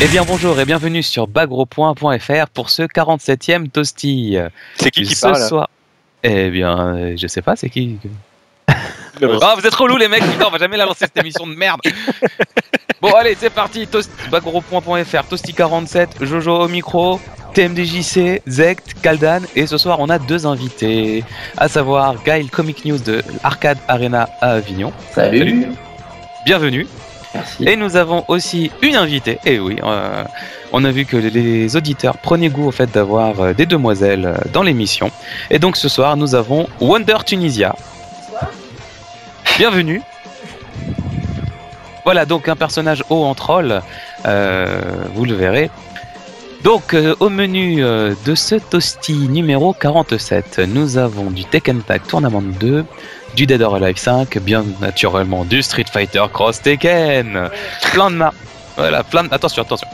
Eh bien bonjour et bienvenue sur bagropoint.fr pour ce 47e Toasty. C'est qui qui ce parle soir Eh bien, je sais pas, c'est qui Ah, vous êtes relous les mecs, putain, on va jamais la lancer cette émission de merde. bon, allez, c'est parti. Toast- Bagropoint.fr, Toasty 47, Jojo au micro, TMDJC, Zect, Kaldan, et ce soir on a deux invités, à savoir Gaël Comic News de Arcade Arena à Avignon. Salut. Bienvenue. Et nous avons aussi une invitée. Et oui, euh, on a vu que les auditeurs prenaient goût au fait d'avoir euh, des demoiselles euh, dans l'émission. Et donc ce soir, nous avons Wonder Tunisia. Bienvenue. Voilà donc un personnage haut en troll, vous le verrez. Donc euh, au menu euh, de ce toasty numéro 47, nous avons du Tekken Tag Tournament 2, du Dead or Alive 5, bien naturellement du Street Fighter Cross Tekken, plein de mar... Voilà, plein de... Attention, attention.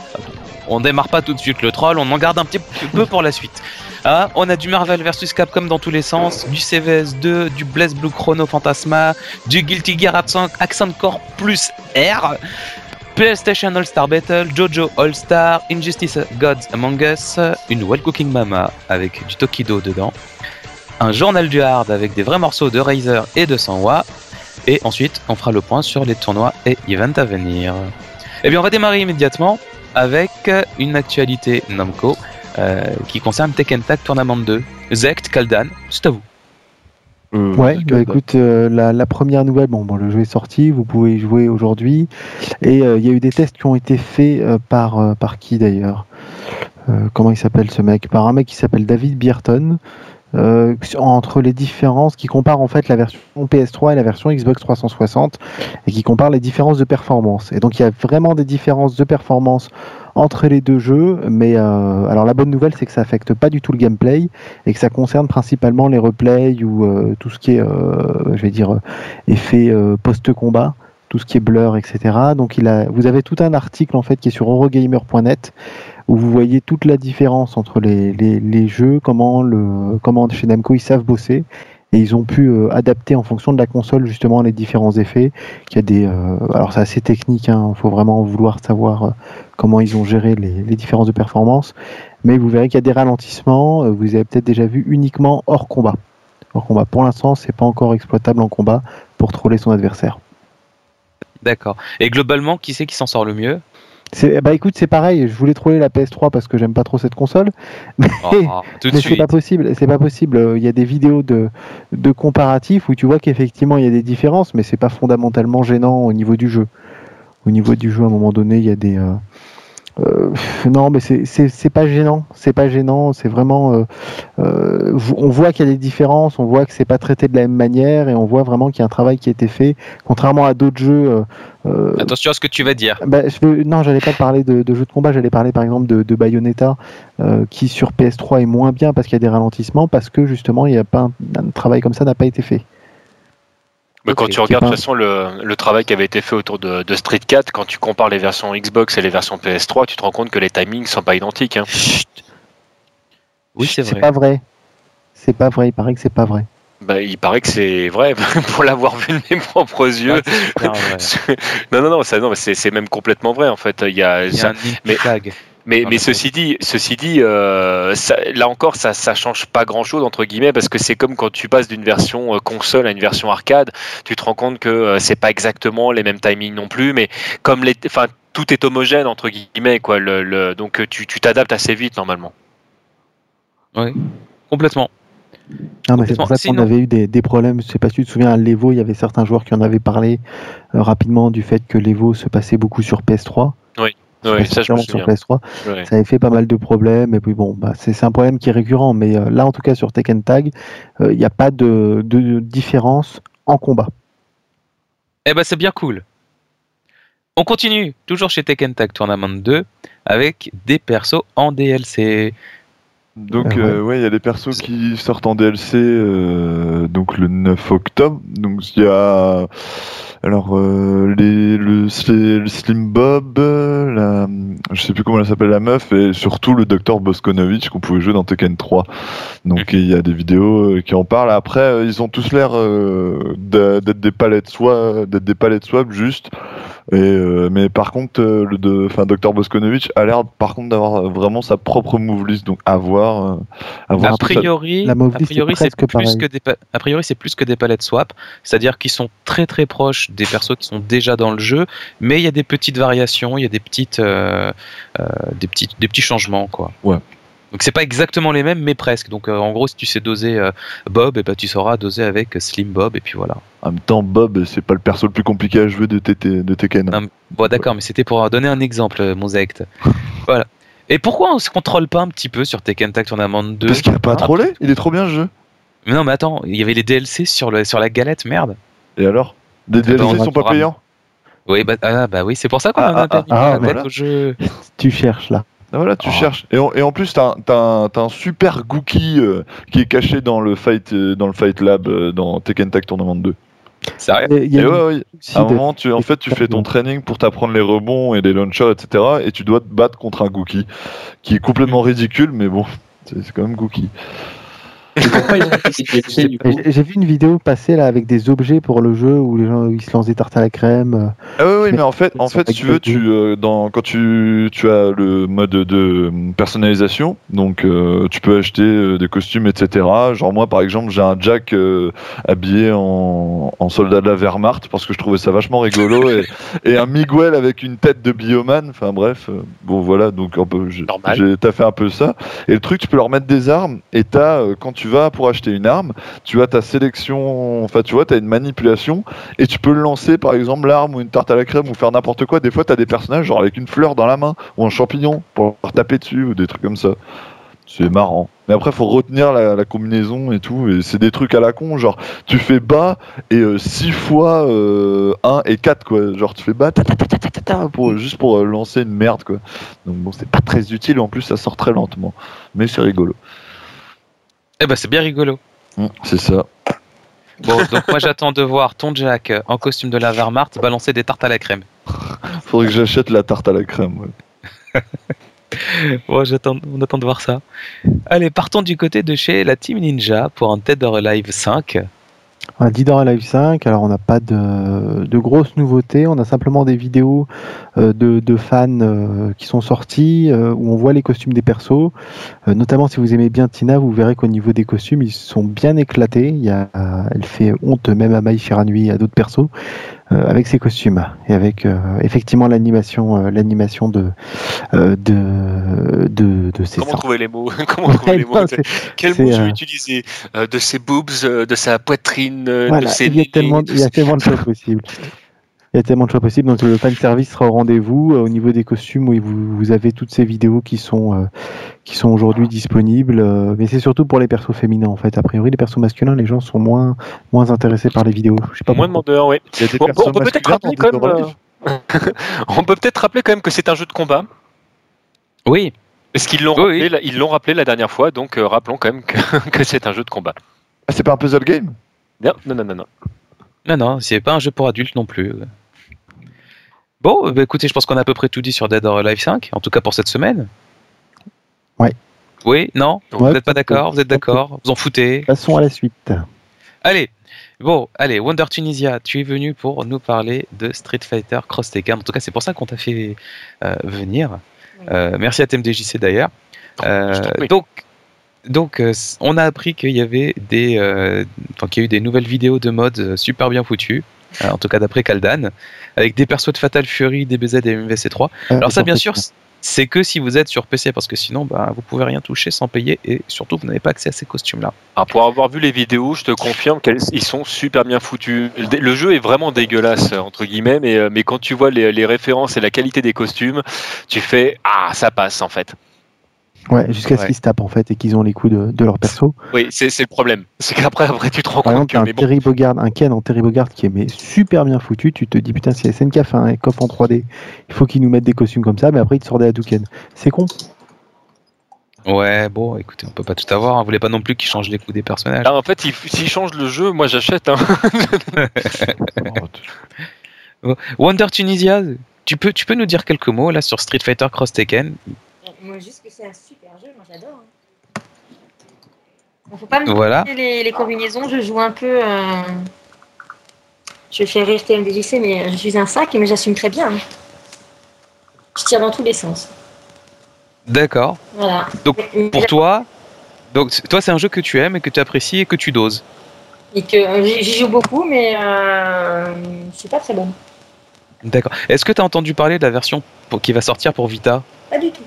On démarre pas tout de suite le troll, on en garde un petit peu pour la suite. Ah, on a du Marvel vs Capcom dans tous les sens, du CVS 2, du Blaze Blue Chrono Phantasma, du Guilty Gear Accent, Accent Core plus R, PlayStation All Star Battle, JoJo All Star, Injustice Gods Among Us, une Well Cooking Mama avec du Tokido dedans, un journal du hard avec des vrais morceaux de Razer et de Sanwa, et ensuite on fera le point sur les tournois et events à venir. Eh bien on va démarrer immédiatement avec une actualité Namco euh, qui concerne Tekken Tag Tournament 2. Zect, Kaldan, c'est à vous. Ouais, bah écoute, euh, la, la première nouvelle, bon, bon, le jeu est sorti, vous pouvez y jouer aujourd'hui, et euh, il y a eu des tests qui ont été faits euh, par euh, par qui d'ailleurs? Euh, Comment il s'appelle ce mec? Par un mec qui s'appelle David Bierton. euh, entre les différences qui comparent en fait la version PS3 et la version Xbox 360 et qui comparent les différences de performance. Et donc il y a vraiment des différences de performance entre les deux jeux, mais euh, alors la bonne nouvelle c'est que ça affecte pas du tout le gameplay et que ça concerne principalement les replays ou euh, tout ce qui est, euh, je vais dire, euh, effet euh, post-combat, tout ce qui est blur, etc. Donc il a, vous avez tout un article en fait qui est sur eurogamer.net où vous voyez toute la différence entre les, les, les jeux, comment le, comment chez Namco ils savent bosser. Et ils ont pu euh, adapter en fonction de la console justement les différents effets. Des, euh, alors c'est assez technique, il faut vraiment vouloir savoir euh, comment ils ont géré les, différences de performance mais vous verrez qu'il y a des ralentissements. Vous avez peut-être déjà vu uniquement hors combat. Hors combat. Pour l'instant, c'est pas encore exploitable en combat pour troller son adversaire. D'accord. Et globalement, qui c'est qui s'en sort le mieux? Bah écoute, c'est pareil. Je voulais troller la PS3 parce que j'aime pas trop cette console, mais, de mais c'est pas possible. C'est pas possible. Euh, Il y a des vidéos de, de comparatifs où tu vois qu'effectivement il y a des différences, mais c'est pas fondamentalement gênant au niveau du jeu. Au niveau du jeu, à un moment donné, il y a des euh, euh, non, mais c'est- pas gênant, c'est pas gênant, c'est vraiment. euh, euh, on voit qu'il y a des différences, on voit que c'est pas traité de la même manière et on voit vraiment qu'il y a un travail qui a été fait, contrairement à d'autres jeux. Attention à ce que tu vas dire. bah, je veux- non, j'allais pas parler de, de jeux de combat, j'allais parler par exemple de, de Bayonetta, qui sur PS3 est moins bien parce qu'il y a des ralentissements, parce que justement, il y a pas un, un travail comme ça n'a pas été fait. Mais quand tu regardes de toute façon le, le travail qui avait été fait autour de, de Street 4, quand tu compares les versions Xbox et les versions PS3, tu te rends compte que les timings sont pas identiques. hein. Oui, c'est vrai. pas vrai. C'est pas vrai. Il paraît que c'est pas vrai. Bah, il paraît que c'est vrai pour l'avoir vu de mes propres yeux. Ah, c'est non, non, non, ça, non, mais c'est c'est même complètement vrai en fait. Il y a, Il y a ça- un mais- tag. Mais, ceci dit, ceci dit euh, ça- là encore, ça, ça change pas grand chose entre guillemets parce que c'est comme quand tu passes d'une version euh, console à une version arcade, tu te rends compte que euh, c'est pas exactement les mêmes timings non plus, mais comme les, enfin, tout est homogène entre guillemets quoi. Le, le- donc euh, tu tu t'adaptes assez vite normalement. Oui, complètement. Non, mais c'est pour ça qu'on avait eu des, des problèmes. Je sais pas si tu te souviens, à l'Evo, il y avait certains joueurs qui en avaient parlé euh, rapidement du fait que l'Evo se passait beaucoup sur PS3. Ça je me sur PS3. Ouais. Ça avait fait pas mal de problèmes. Et puis bon, bah, c'est c'est un problème qui est récurrent. Mais euh, là, en tout cas, sur Tekken Tag, euh, il n'y a pas de, de différence en combat. Eh ben c'est bien cool. On continue, toujours chez Tekken Tag Tournament 2, avec des persos en DLC. Donc Euh, euh, ouais, il y a des persos qui sortent en DLC euh, donc le 9 octobre. Donc il y a alors euh, les le, le Slim Bob, la je sais plus comment elle s'appelle la meuf et surtout le Dr Boskonovich qu'on pouvait jouer dans Tekken 3. Donc il y a des vidéos euh, qui en parlent. Après euh, ils ont tous l'air euh, d'être des palettes swap, d'être des palettes swap juste. Et, euh, mais par contre, euh, le de, enfin, Dr Boskonovich a l'air par contre d'avoir vraiment sa propre move list, donc à voir. a priori, a priori c'est plus que des, a priori c'est plus que des palettes swap, c'est-à-dire qu'ils sont très très proches des persos qui sont déjà dans le jeu, mais il y a des petites variations, il y a des petites, des petits, des petits changements quoi. Ouais. Donc c'est pas exactement les mêmes, mais presque. Donc euh, en gros, si tu sais doser euh, Bob, et eh ben, tu sauras doser avec Slim Bob, et puis voilà. En même temps, Bob, c'est pas le perso le plus compliqué à jouer de, de Tekken. bon, d'accord, mais c'était pour donner un exemple, euh, Mosaïque. voilà. Et pourquoi on se contrôle pas un petit peu sur Tekken Tag Tournament 2 Parce qu'il a pas à troller, il est trop bien ce jeu. Mais non, mais attends, il y avait les DLC sur, le, sur la galette, merde. Et alors? Les DLC sont pas payants? Oui, bah, ah, bah oui, c'est pour ça qu'on a ah, ah, ah au jeu. Tu cherches là. Ah, voilà, tu oh. cherches. Et, en plus, t'as as, un super Gookie euh, qui est caché dans le Fight, euh, dans le fight Lab euh, dans Tekken Tag Tournament 2. Sérieux et, ouais, ouais. À un moment, tu, en fait, tu fais ton training pour t'apprendre les rebonds et les launchers, etc. Et tu dois te battre contre un Gookie qui est complètement ridicule, mais bon, c'est quand même Gookie. J'ai vu une vidéo passer là avec des objets pour le jeu où les gens ils se lancent des tartes à la crème. Ah oui, oui mais en fait, en fait, si tu veux, tu, euh, dans, quand tu, tu as le mode de personnalisation, donc euh, tu peux acheter euh, des costumes, etc. Genre moi, par exemple, j'ai un Jack habillé en, en, soldat de la Wehrmacht parce que je trouvais ça vachement rigolo et, et, un Miguel avec une tête de bioman. Enfin bref, bon voilà, donc un peu, t'as fait un peu ça. Et le truc, tu peux leur mettre des armes et t'as quand tu tu vas pour acheter une arme, tu as ta sélection, enfin tu vois, tu as une manipulation et tu peux lancer par exemple l'arme ou une tarte à la crème ou faire n'importe quoi. Des fois, tu as des personnages genre avec une fleur dans la main ou un champignon pour taper dessus ou des trucs comme ça. C'est marrant. Mais après, faut retenir la, combinaison et tout. Et c'est des trucs à la con. Genre, tu fais bas et 6 euh, fois 1 euh, et 4, quoi. Genre, tu fais bas, pour, juste pour euh, lancer une merde, quoi. Donc, bon, c'est pas très utile. En plus, ça sort très lentement. Mais c'est rigolo. Eh ben c'est bien rigolo. Mm, c'est ça. Bon, donc moi j'attends de voir ton Jack en costume de la Wehrmacht balancer des tartes à la crème. Faudrait que j'achète la tarte à la crème. Ouais. bon, j'attends, on attend de voir ça. Allez, partons du côté de chez la Team Ninja pour un Dead or Alive 5. Or Alive 5, alors on n'a pas de, grosses nouveautés, on a simplement des vidéos euh, de, fans euh, qui sont sortis euh, où on voit les costumes des persos. notamment si vous aimez bien Tina, vous verrez qu'au niveau des costumes, ils sont bien éclatés. Elle fait honte même à Mai Shiranui et à d'autres persos avec ses costumes et avec effectivement l'animation l'animation de, de, de, de ses Comment trouver les mots? Comment trouver les mots? Quel mot je vais utiliser? De ses boobs, de sa poitrine, de ses il y a tellement, il y a tellement de choses possibles. Il y a tellement de choix possibles. Donc le fan service sera au rendez-vous. Euh, au niveau des costumes, oui, vous, vous, avez toutes ces vidéos qui sont, euh, qui sont aujourd'hui disponibles. Euh, mais c'est surtout pour les persos féminins en fait. A priori, les persos masculins, les gens sont moins, moins intéressés par les vidéos. Je sais pas moins demandeurs, oui. on peut peut-être rappeler quand même. on peut peut-être rappeler quand même que c'est un jeu de combat. Oui. Parce qu'ils l'ont rappelé, ils l'ont rappelé la dernière fois, donc rappelons quand même que, que c'est un jeu de combat. Ah, c'est pas un puzzle game? Non, non, non, non. Non, non, non c'est pas un jeu pour adultes non plus. Bon, bah, écoutez, je pense qu'on a à peu près tout dit sur Dead or Alive 5, en tout cas pour cette semaine. Ouais. Oui, non? Vous n'êtes pas d'accord? Vous êtes d'accord? Vous en foutez? Passons à la suite. Allez, bon, allez, Wonder Tunisia, tu es venu pour nous parler de Street Fighter Cross Tekken. En tout cas, c'est pour ça qu'on t'a fait euh, venir. Euh, merci à TMDJC d'ailleurs. Euh, donc, donc, on a appris qu'il y avait des, enfin, qu'il y a eu des nouvelles vidéos de mode super bien foutues. Euh, en tout cas d'après Kaldan, avec des persos de Fatal Fury, DBZ et MVC3. Euh, Alors ça, bien sûr, c'est que si vous êtes sur PC, parce que sinon, bah, vous pouvez rien toucher sans payer, et surtout, vous n'avez pas accès à ces costumes-là. Ah, pour avoir vu les vidéos, je te confirme qu'ils sont super bien foutus. Le jeu est vraiment dégueulasse, entre guillemets, mais, euh, mais quand tu vois les, les références et la qualité des costumes, tu fais Ah, ça passe en fait. Ouais, jusqu'à ce qu'ils se tapent en fait et qu'ils ont les coups de, de leur perso. Oui, c'est le problème. C'est qu'après, après, tu te rends compte que. Un, Terry Bogard, un Ken en Terry Bogard qui est mais super bien foutu, tu te dis putain, si SNK fait un coffre en 3D, il faut qu'ils nous mettent des costumes comme ça, mais après, ils te sortent des Hadouken. C'est con. Ouais, bon, écoutez, on peut pas tout avoir. On hein. voulait pas non plus qu'ils changent les coups des personnages. en fait, s'ils changent le jeu, moi j'achète. Hein. Wonder Tunisia, tu peux, tu peux nous dire quelques mots là sur Street Fighter Cross Tekken? Moi, juste que c'est un super jeu, moi j'adore. Hein. Bon, faut pas me voilà. les, les, combinaisons, je joue un peu. Euh... Je fais rire TMDJC, mais je suis un sac, mais j'assume très bien. Je tire dans tous les sens. D'accord. Voilà. Donc, Mais- pour toi, donc toi, c'est un jeu que tu aimes et que tu apprécies et que tu doses. Et que euh, j'y joue beaucoup, mais euh, c'est pas très bon. D'accord. Est-ce que tu as entendu parler de la version pour- qui va sortir pour Vita? Pas du tout.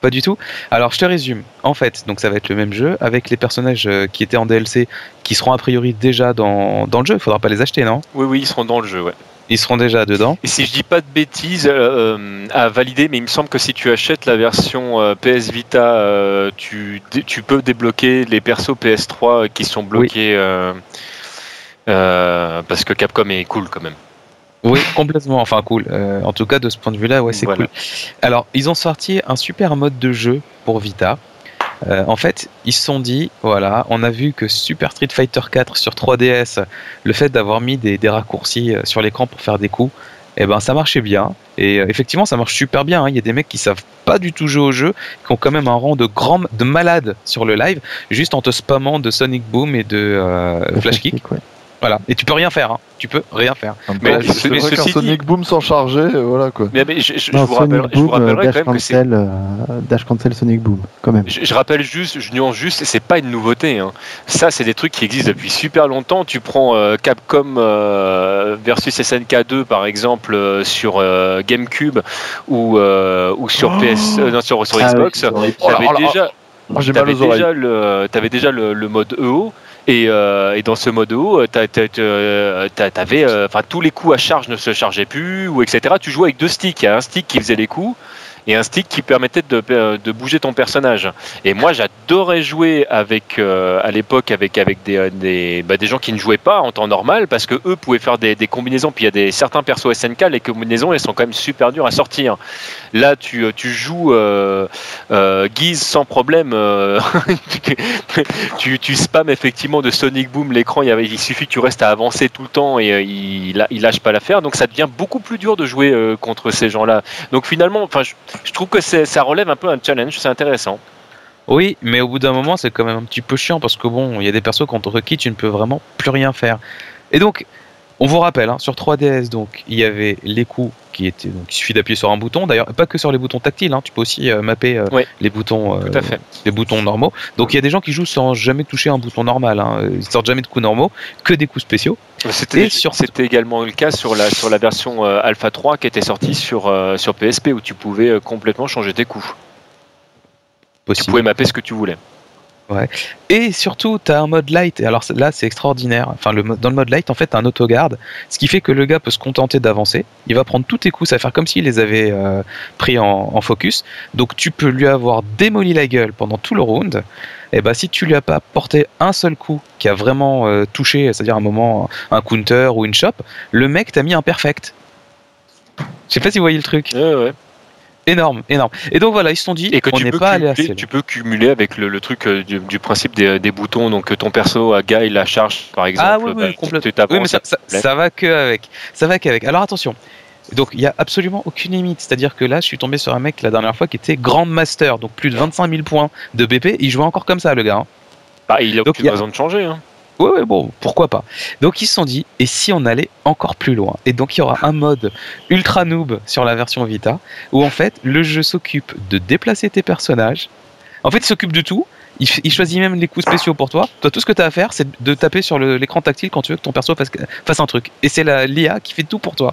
Pas du tout. Alors je te résume. En fait, donc ça va être le même jeu avec les personnages euh, qui étaient en DLC, qui seront a priori déjà dans, dans le jeu. Il faudra pas les acheter, non? Oui, oui, ils seront dans le jeu, ouais. Ils seront déjà dedans. Et si je dis pas de bêtises, euh, à valider, mais il me semble que si tu achètes la version euh, PS Vita, euh, tu, tu peux débloquer les persos PS3 qui sont bloqués. parce que Capcom est cool quand même. Oui, complètement. Enfin, cool. Euh, en tout cas, de ce point de vue-là, ouais, c'est Voilà. cool. Alors, ils ont sorti un super mode de jeu pour Vita. Euh, en fait, ils se sont dit, voilà, on a vu que Super Street Fighter 4 sur 3DS, le fait d'avoir mis des, des raccourcis euh, sur l'écran pour faire des coups, eh ben, ça marchait bien. Et euh, effectivement, ça marche super bien. hein. Il y a des mecs qui savent pas du tout jouer au jeu, qui ont quand même un rang de grand, de malade sur le live, juste en te spammant de Sonic Boom et de euh, Flash Kick. ouais. Voilà. Et tu peux rien faire. hein. Tu peux rien faire. Mais c'est ce- vrai ceci qu'un dit- Sonic Boom sans charger, euh, voilà quoi. Mais, mais je, je- je Non, vous rappelle- je vous quand dash même que c'est cancel, euh, dash cancel Sonic Boom, quand même. Je, je rappelle juste, je nuance juste, c'est pas une nouveauté. hein. Ça, c'est des trucs qui existent depuis super longtemps. Tu prends euh, Capcom euh, versus SNK 2 par exemple euh, sur euh, GameCube ou euh, ou sur Oh PS, euh, non, sur, sur Ah oui, Xbox. c'est horrible. Oh déjà, Oh, le mode EO. Et, euh, et dans ce mode EO, euh, t'as- t'avais, euh, enfin tous les coups à charge ne se chargeaient plus, ou etc. Tu jouais avec deux sticks. Il y a un stick qui faisait les coups et un stick qui permettait de, de bouger ton personnage. Et moi, j'adorais jouer avec, euh, à l'époque, avec des, bah, des gens qui ne jouaient pas en temps normal, parce que eux pouvaient faire des, combinaisons. Puis il y a des certains persos SNK, les combinaisons, elles sont quand même super dures à sortir. Là, tu joues euh, euh, Guise sans problème. euh, tu, tu spams effectivement de Sonic Boom l'écran. Il, suffit que tu restes à avancer tout le temps et euh, il, il lâche pas l'affaire. Donc ça devient beaucoup plus dur de jouer euh, contre ces gens-là. Donc finalement, enfin, je, je trouve que c'est- ça relève un peu un challenge. C'est intéressant. Oui, mais au bout d'un moment, c'est quand même un petit peu chiant parce que bon, il y a des persos contre qui tu ne peux vraiment plus rien faire. Et donc, on vous rappelle, hein, sur 3DS, donc il y avait les coups qui étaient, donc il suffit d'appuyer sur un bouton. D'ailleurs, pas que sur les boutons tactiles, hein, tu peux aussi euh, mapper euh, Oui. les boutons, euh, les boutons normaux. Donc il y a des gens qui jouent sans jamais toucher un bouton normal. Hein. Ils sortent jamais de coups normaux, que des coups spéciaux. C'était sur- c'était également le cas sur la, sur la version euh, Alpha 3 qui était sortie sur, euh, sur PSP où tu pouvais euh, complètement changer tes coups. Tu pouvais mapper ce que tu voulais. Et surtout, tu as un mode light. Alors là, c'est extraordinaire. Enfin, le, mo- dans le mode light, en fait, tu un autogarde. Ce qui fait que le gars peut se contenter d'avancer. Il va prendre tous tes coups. Ça va faire comme s'il les avait euh, pris en, en focus. Donc, tu peux lui avoir démoli la gueule pendant tout le round. Et bah, si tu lui as pas porté un seul coup qui a vraiment euh, touché, c'est-à-dire un moment, un counter ou une chop, le mec t'a mis un perfect. Je sais pas si vous voyez le truc. Ouais, ouais. Énorme, énorme. Et donc voilà, ils se sont dit, Et que on tu n'est peux, pas allé assez loin. tu peux cumuler avec le, le truc euh, du, du principe des, des boutons. Donc euh, ton perso à Guy la charge par exemple. Ah oui, oui, bah, complètement. Oui, mais ça, ça, problème. ça va que avec. Ça va qu'avec. Alors attention. Donc il y a absolument aucune limite. C'est-à-dire que là, je suis tombé sur un mec la dernière fois qui était Grand Master, donc plus de 25 000 points de BP. Il jouait encore comme ça, le gars. hein. Bah, il a Donc, aucune il y a- raison de changer. Hein. Ouais, ouais, bon, pourquoi pas. Donc ils se sont dit, et si on allait encore plus loin? Et donc il y aura un mode ultra noob sur la version Vita, où en fait le jeu s'occupe de déplacer tes personnages. En fait, il s'occupe de tout. Il, choisit même les coups spéciaux pour toi. Toi, tout ce que tu as à faire, c'est de taper sur l'écran tactile quand tu veux que ton perso fasse, fasse un truc. Et c'est la l'IA qui fait tout pour toi.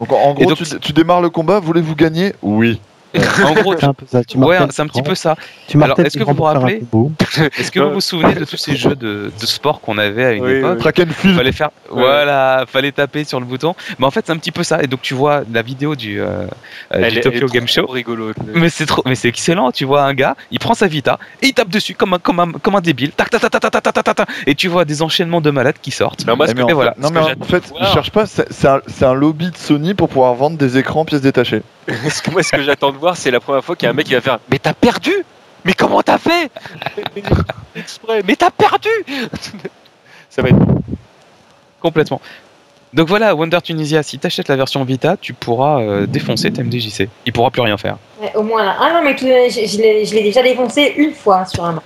Donc en gros, donc- tu, tu démarres le combat, voulez-vous gagner? Oui en gros, tu... un peu ça. Tu ouais, c'est un petit peu ça. Est-ce que vous vous rappelez Est-ce que vous vous souvenez de tous ces jeux de, de sport qu'on avait à une oui, époque Track and field. Fallait faire, voilà, fallait taper sur le bouton. Mais en fait, c'est un petit peu ça. Et donc, tu vois la vidéo du, euh, euh, Tokyo Game Show. Rigolo. Mais c'est trop, mais c'est excellent. Tu vois un gars, il prend sa Vita et il tape dessus comme un, comme un, comme un débile. Tac, tac, tac, tac, tac, tac, tac, Et tu vois des enchaînements de malades qui sortent. Non, mais en fait, je cherche pas. C'est un, lobby de Sony pour pouvoir vendre des écrans pièces détachées. Moi, ce que j'attends de voir, c'est la première fois qu'il y a un mec qui va faire Mais t'as perdu Mais comment t'as fait? Exprès, Mais t'as perdu Ça va être. complètement donc voilà Wonder Tunisia si t'achètes la version Vita tu pourras euh, défoncer TMDJC il pourra plus rien faire Ouais, au moins là. Ah non, mais tout- je, je l'ai je l'ai déjà défoncé une fois sur un match.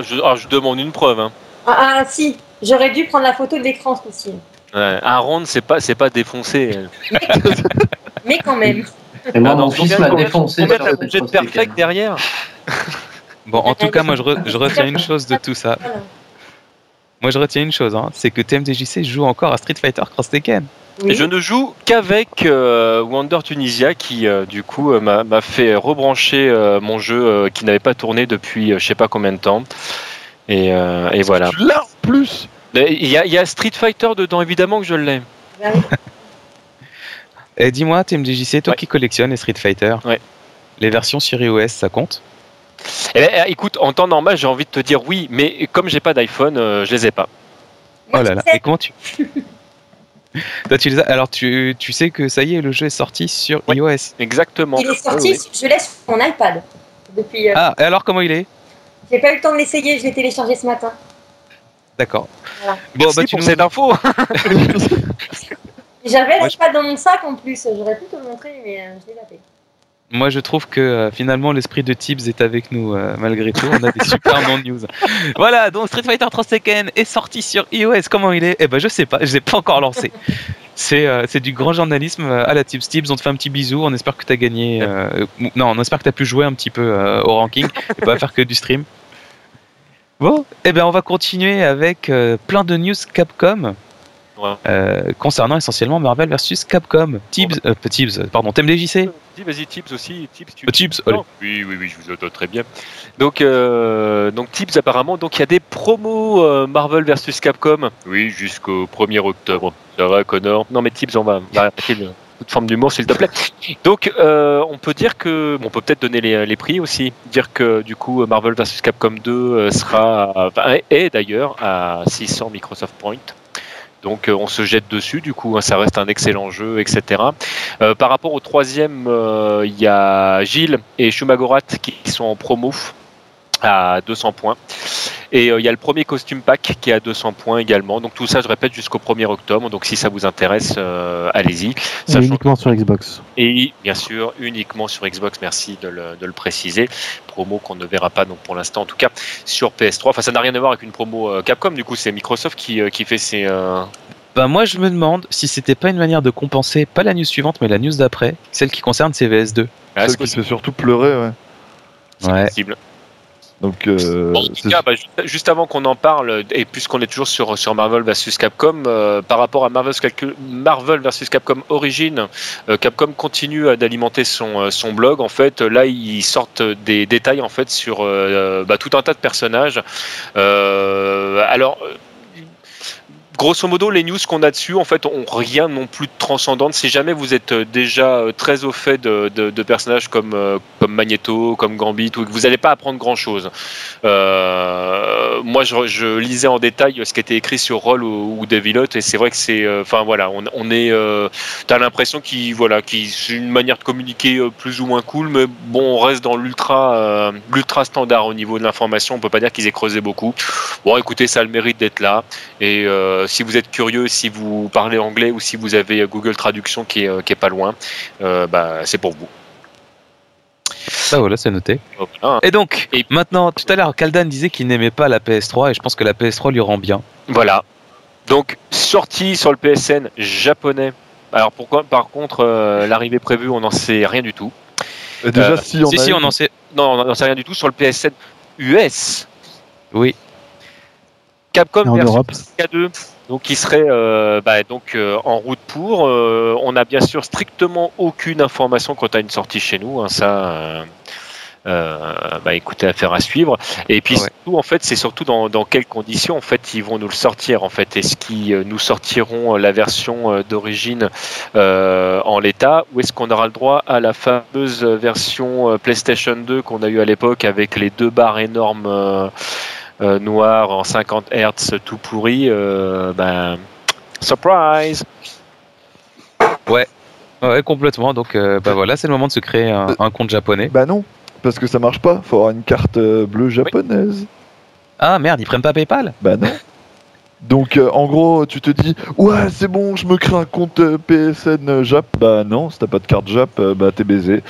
Je, ah, je demande une preuve. Hein. Ah, ah, si, j'aurais dû prendre la photo de l'écran ce coup-ci. un round, c'est pas, c'est pas défoncé. Mais quand même. Et moi, mon fils m'a défoncé. Combien t'as budget perfect derrière Bon, en tout cas, moi, je, je, retiens une chose de tout ça. Moi, je retiens une chose, hein, c'est que TMDJC joue encore à Street Fighter Cross Tekken. Oui. Je ne joue qu'avec euh, Wonder Tunisia qui, euh, du coup, euh, m'a fait rebrancher euh, mon jeu qui n'avait pas tourné depuis je sais pas combien de temps. Et, et voilà. Tu l'as en plus? Il y, y, a Street Fighter dedans, évidemment que je l'ai. Et dis-moi, TMDJC, toi Ouais. qui collectionnes les Street Fighter, Ouais. les versions sur iOS, ça compte? Eh ben, écoute, en temps normal, j'ai envie de te dire oui, mais comme j'ai pas d'iPhone, euh, je les ai pas. Oh là là, et comment tu... Toi, tu les as... Alors, tu, tu sais que ça y est, le jeu est sorti sur Ouais. iOS. Exactement. Il est sorti, Oui, oui. je l'ai sur mon iPad. Depuis. euh, Ah, et alors comment il est? J'ai pas eu le temps de l'essayer, je l'ai téléchargé ce matin. D'accord. Voilà. Bon, Merci bah, tu pour nous... cette info. J'avais Moi, je- l'iPad dans mon sac en plus, j'aurais pu te le montrer, mais euh, je l'ai zappé. Moi, je trouve que euh, finalement, l'esprit de Tibbs est avec nous euh, malgré tout. On a des super non-news. Voilà, donc Street Fighter 3 Tekken est sorti sur iOS. Comment il est? Eh ben, je sais pas, je l'ai pas encore lancé. C'est euh, c'est du grand journalisme à la Tibbs. Tibbs, on te fait un petit bisou. On espère que tu as gagné. non, on espère que tu as pu jouer un petit peu au ranking et pas faire que du stream. Bon, eh ben, on va continuer avec plein de news Capcom. Ouais. euh, concernant essentiellement Marvel versus Capcom. Tibbs, euh, Tibbs, pardon, TMDJC. Dis, vas-y, Tips aussi. Tips, tu... Euh, Tibbs, allez. Oui, oui, oui, je vous entends très bien. Donc, euh, donc Tips apparemment, donc il y a des promos euh, Marvel versus Capcom. Oui, jusqu'au 1er octobre. Ça va, Connor? Non, mais Tips, on va, arrêter toute forme d'humour, s'il te plaît. Donc, euh, on peut dire que, bon, on peut peut-être donner les, les prix aussi. Dire que du coup, Marvel versus Capcom 2 euh, sera, à- enfin, est d'ailleurs à 600 Microsoft Points. Donc euh, on se jette dessus, du coup hein, ça reste un excellent jeu, etc. Euh, par rapport au troisième, euh, il y a Gilles et Shumagorat qui sont en promo à 200 points. Et euh, il y a le premier costume pack qui est à 200 points également. Donc tout ça, je répète, jusqu'au 1er octobre. Donc si ça vous intéresse, euh, allez-y. Et uniquement sur Xbox. Et bien sûr, uniquement sur Xbox, merci de le, de le préciser. Promo qu'on ne verra pas donc pour l'instant, en tout cas sur PS3. Enfin, ça n'a rien à voir avec une promo euh, Capcom, du coup, c'est Microsoft qui, euh, qui fait ses. euh, Bah moi je me demande si c'était pas une manière de compenser pas la news suivante mais la news d'après, celle qui concerne CVS2. ah, Celle c'est qui fait surtout pleurer, ouais. c'est Ouais. possible. Donc, euh, en tout cas, bah, juste, avant qu'on en parle, et puisqu'on est toujours sur, sur Marvel vs Capcom, euh, par rapport à Marvel, vs Capcom Origin, euh, Capcom continue à- d'alimenter son, son blog. En fait, là, ils sortent des détails en fait sur euh, bah, tout un tas de personnages. Euh, alors. Grosso modo, les news qu'on a dessus, en fait, ont rien non plus de transcendante. Si jamais vous êtes euh, déjà euh, très au fait de, de- personnages comme, euh, comme Magneto, comme Gambit, vous n'allez pas apprendre grand-chose. Euh, moi, je, lisais en détail ce qui était écrit sur Roll ou, ou Devilot, et c'est vrai que c'est, enfin voilà, on, on est, t'as l'impression qu'il, voilà, qu'il c'est une manière de communiquer plus ou moins cool, mais bon, on reste dans l'ultra, standard au niveau de l'information. On peut pas dire qu'ils aient creusé beaucoup. Bon, écoutez, ça a le mérite d'être là, et si vous êtes curieux, si vous parlez anglais ou si vous avez Google Traduction qui est, euh, qui est pas loin, euh, bah, c'est pour vous. Bah voilà, c'est noté. Et donc, Et- maintenant, tout à l'heure, Kaldan disait qu'il n'aimait pas la PS3 et je pense que la PS3 lui rend bien. Voilà. Donc, sortie sur le PSN japonais. Alors, pourquoi? Par contre, euh, l'arrivée prévue, on n'en sait rien du tout. Et déjà, euh, si on si, a si, on en sait. Non, on n'en sait rien du tout sur le PSN US. Oui. Capcom en versus Europe. K2, donc qui serait euh, bah, donc euh, en route pour. Euh, on n'a bien sûr strictement aucune information quant à une sortie chez nous. hein, ça, euh, euh, bah, écoutez, affaire à suivre. Et puis Ah ouais. surtout, en fait, c'est surtout dans, dans quelles conditions en fait ils vont nous le sortir. En fait, est-ce qu'ils nous sortiront la version d'origine euh, en l'état, ou est-ce qu'on aura le droit à la fameuse version PlayStation 2 qu'on a eu à l'époque avec les deux barres énormes euh, noires en 50 Hz tout pourri euh, Ben surprise. Ouais, complètement. Donc, euh, bah voilà, c'est le moment de se créer un, un compte japonais. Bah non, parce que ça marche pas. Faut avoir une carte bleue japonaise. Ah merde, ils prennent pas PayPal? Bah non. Donc euh, en gros, tu te dis ouais c'est bon, je me crée un compte PSN Jap. Bah non, si t'as pas de carte Jap, bah t'es baisé.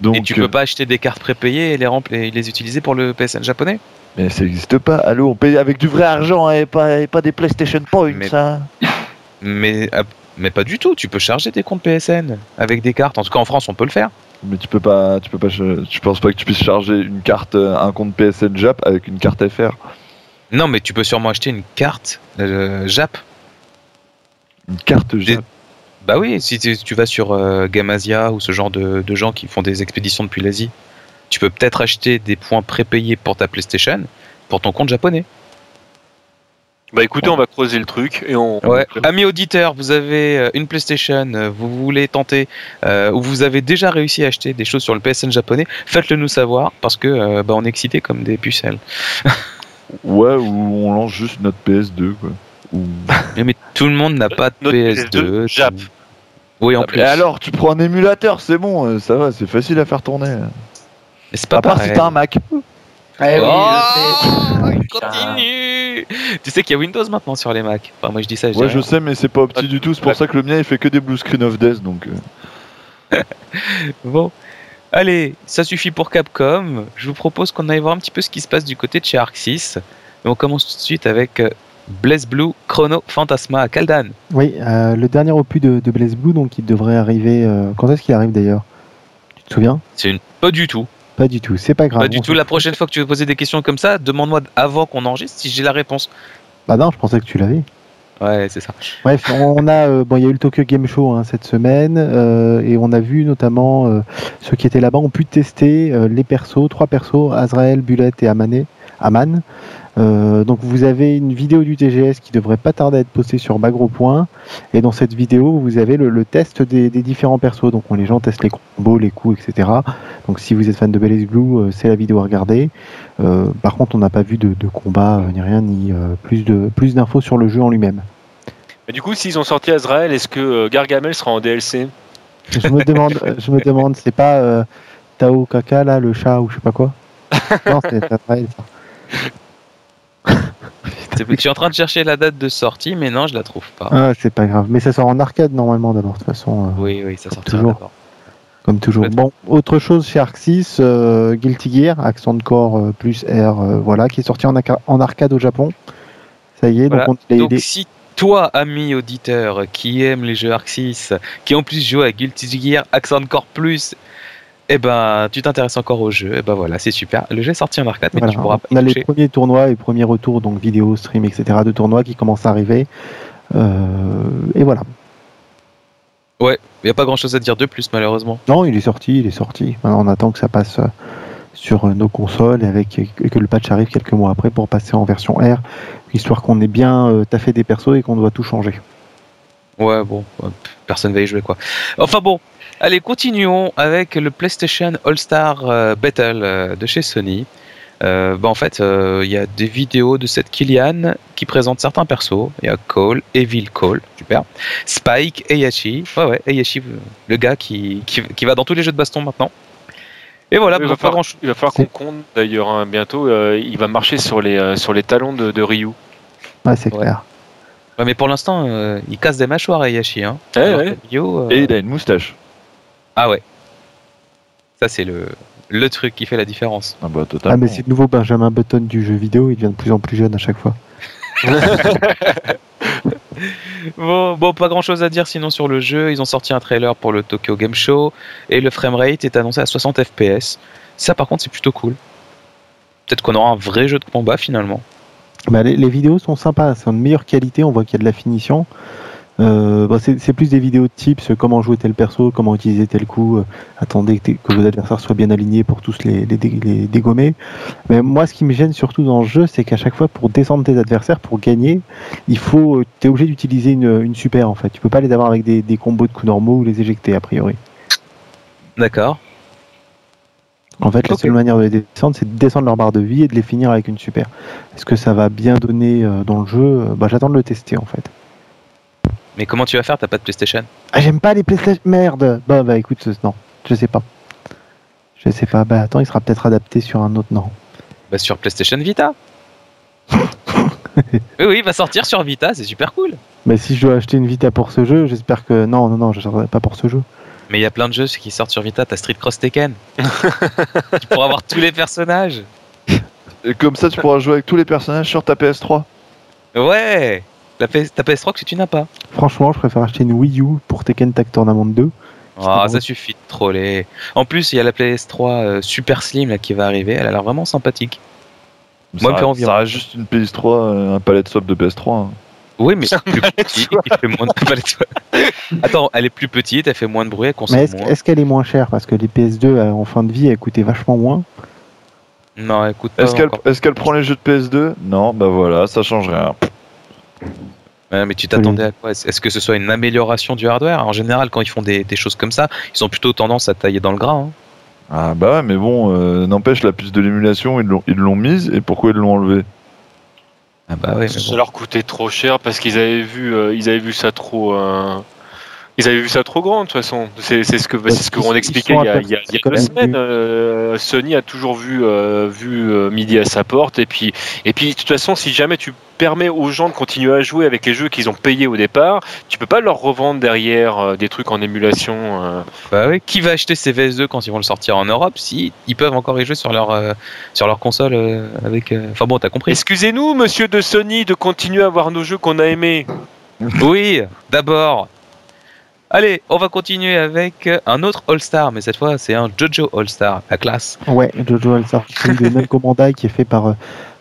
Donc Et tu peux pas acheter des cartes prépayées et les, et les utiliser pour le PSN japonais? Mais ça existe pas. Allô, on paye avec du vrai argent et pas, et pas des PlayStation Points. Mais- hein. Mais, ah, mais pas du tout, tu peux charger des comptes PSN avec des cartes. En tout cas, en France, on peut le faire. Mais tu peux pas, tu peux pas, tu penses pas que tu puisses charger une carte, euh, un compte PSN Jap avec une carte FR Non, mais tu peux sûrement acheter une carte euh, Jap. Une carte Jap. Bah oui, si tu, vas sur euh, Gamasia ou ce genre de, gens qui font des expéditions depuis l'Asie, tu peux peut-être acheter des points prépayés pour ta PlayStation pour ton compte japonais. Bah écoutez, on va creuser le truc et on. Ouais. Amis auditeurs, vous avez euh, une PlayStation, euh, vous voulez tenter ou vous avez déjà réussi à acheter des choses sur le PSN japonais, faites-le nous savoir parce que bah, on est excités comme des pucelles. ouais, ou on lance juste notre PS2 quoi. Mais, tout le monde n'a pas de PS2. Jap. Oui, en plus. Et alors, tu prends un émulateur, c'est bon, euh, ça va, c'est facile à faire tourner. Mais c'est pas à part si t'as un Mac. Eh oui, oh, continue Tu sais qu'il y a Windows maintenant sur les Mac. Enfin, moi je dis ça. Je ouais, je sais, mais c'est pas opti du tout. C'est pour ça que le mien il fait que des blue screen of death. Donc. Euh. bon. Allez, ça suffit pour Capcom. Je vous propose qu'on aille voir un petit peu ce qui se passe du côté de chez Arc 6. Et on commence tout de suite avec euh, Blaze Blue Chrono Phantasma Kaldan. Oui, euh, le dernier opus de, de, Blaze Blue, donc il devrait arriver. Euh, quand est-ce qu'il arrive d'ailleurs? Tu te souviens? C'est une. Pas du tout. Pas du tout, c'est pas grave. Pas du tout. La prochaine fois que tu veux poser des questions comme ça, demande-moi avant qu'on enregistre si j'ai la réponse. Bah non, je pensais que tu l'avais. Ouais, c'est ça. Bref, on a euh, bon, il y a eu le Tokyo Game Show hein, cette semaine et on a vu notamment ceux qui étaient là-bas ont pu tester les persos, trois persos, Azrael, Bullet et Amane, Aman. Euh, donc vous avez une vidéo du TGS qui devrait pas tarder à être postée sur Bagro Point. Et dans cette vidéo, vous avez le, test des, différents persos. Donc les gens testent les combos, les coups, etc. Donc si vous êtes fan de Blaze Blue, euh, c'est la vidéo à regarder. Euh, par contre, on n'a pas vu de, combat ni rien, ni plus de plus d'infos sur le jeu en lui-même. Mais du coup, s'ils ont sorti Azrael, est-ce que Gargamel sera en DLC Je me demande, je me demande, c'est pas Tao Kaka là, le chat ou je sais pas quoi? Non, c'est Azrael ça. Je suis en train de chercher la date de sortie, mais non, je la trouve pas. Ah, c'est pas grave. Mais ça sort en arcade normalement d'abord, de toute façon. Euh, oui, oui, ça sort toujours. Comme toujours. Bon, autre chose chez Arc 6, euh, Guilty Gear, Accent Corps euh, plus R, voilà, qui est sorti en, arcade au Japon. Ça y est, donc, si toi, ami auditeur, qui aime les jeux Arc 6, qui en plus joue à Guilty Gear, Accent Corps plus eh ben, tu t'intéresses encore au jeu. Et eh ben voilà, c'est super. Le jeu est sorti en arcade, mais tu pourras On a les premiers tournois et premiers retours, donc vidéo, stream, etc. de tournois qui commencent à arriver. Euh, et voilà. Ouais, il n'y a pas grand chose à dire de plus, malheureusement. Non, il est sorti, il est sorti. on attend que ça passe euh, sur euh, nos consoles et, avec, que le patch arrive quelques mois après pour passer en version R, histoire qu'on ait bien taffé des persos et qu'on doit tout changer. Ouais, bon, personne va y jouer quoi. Enfin bon, Allez, continuons avec le PlayStation All-Star euh, Battle euh, de chez Sony. Euh, bah en fait, il y a des vidéos de cette Killian qui présente certains persos. Il y a Cole, Evil Cole, super. Spike, Eyashi. Ouais, ouais, Eyashi, le gars qui, qui, va dans tous les jeux de baston maintenant. Et voilà, il, va falloir, il va falloir qu'on compte d'ailleurs hein, bientôt. il va marcher sur les, sur les talons de, Ryu. Ouais, c'est clair. Ouais, mais pour l'instant, il casse des mâchoires, Eyashi. Hein. Et il a une moustache. Ah ouais. Ça, c'est le, le truc qui fait la différence. Ah, bah, ah mais c'est le nouveau Benjamin Button du jeu vidéo, il devient de plus en plus jeune à chaque fois. bon, bon, pas grand chose à dire sinon sur le jeu. Ils ont sorti un trailer pour le Tokyo Game Show et le framerate est annoncé à 60 FPS. Ça, par contre, c'est plutôt cool. Peut-être qu'on aura un vrai jeu de combat finalement. Bah, les, les, vidéos sont sympas, c'est de meilleure qualité, on voit qu'il y a de la finition. Euh, bah, c'est plus des vidéos de tips, comment jouer tel perso, comment utiliser tel coup, euh, attendez que, vos adversaires soient bien alignés pour tous les, les, dégommer. Mais moi, ce qui me gêne surtout dans le jeu, c'est qu'à chaque fois, pour descendre tes adversaires, pour gagner, il faut, es obligé d'utiliser une, une, super en fait. Tu peux pas les avoir avec des, des combos de coups normaux ou les éjecter a priori. D'accord. En fait, la seule manière de les descendre, c'est de descendre leur barre de vie et de les finir avec une super. Est-ce que ça va bien donner euh, dans le jeu? Bah, J'attends de le tester en fait. Mais comment tu vas faire T'as pas de PlayStation? Ah, j'aime pas les PlayStation. Merde Bah, bah écoute, non, je sais pas. Je sais pas. Bah, attends, il sera peut-être adapté sur un autre. nom. Bah, sur PlayStation Vita oui, oui, il va sortir sur Vita, c'est super cool. Mais si je dois acheter une Vita pour ce jeu, j'espère que. Non, non, non, je ne pas pour ce jeu. Mais il y a plein de jeux qui sortent sur Vita, t'as Street Cross Tekken. tu pourras avoir tous les personnages. Et comme ça, tu pourras jouer avec tous les personnages sur ta PS3. Ouais La PS, ta PS3 que tu n'as pas. Franchement, je préfère acheter une Wii U pour Tekken Tag Tournament 2. Ah, ça suffit de troller. En plus, il y a la PS3 euh, Super Slim là, qui va arriver. Elle a l'air vraiment sympathique. Moi, ça, reste juste une PS3, euh, un palette swap de PS3. Hein. Oui, mais plus petit, il fait moins de... Attends, elle est plus petite, elle fait moins de bruit, elle consomme est-ce, moins. Est-ce qu'elle est moins chère? Parce que les PS2 euh, en fin de vie, elles coûtaient vachement moins. Non, elle coûte pas. Est-ce qu'elle, est-ce qu'elle prend les jeux de PS2 Non, bah voilà, ça change rien. Mais tu t'attendais à quoi? Est-ce que ce soit une amélioration du hardware? En général, quand ils font des, choses comme ça, ils ont plutôt tendance à tailler dans le gras. Hein. Ah bah ouais, mais bon, euh, n'empêche, la puce de l'émulation, ils l'ont, ils l'ont mise, et pourquoi ils l'ont enlevée? Ah bah ça leur coûtait trop cher parce qu'ils avaient vu, euh, ils avaient vu ça trop. Euh, ils avaient vu ça trop grand de toute façon. C'est ce que c'est ce que on expliquait il y a, il y a, deux semaines. Euh, Sony a toujours vu vu midi à sa porte et puis et puis de toute façon si jamais tu permets aux gens de continuer à jouer avec les jeux qu'ils ont payés au départ, tu peux pas leur revendre derrière des trucs en émulation. Bah oui, qui va acheter ces VS2 quand ils vont le sortir en Europe si ils peuvent encore y jouer sur leur sur leur console avec enfin bon, t'as compris. Excusez-nous monsieur de Sony de continuer à voir nos jeux qu'on a aimés. oui, d'abord Allez, on va continuer avec un autre All-Star, mais cette fois c'est un Jojo All-Star, la classe. Ouais, Jojo All-Star, c'est mêmes commandas qui est fait par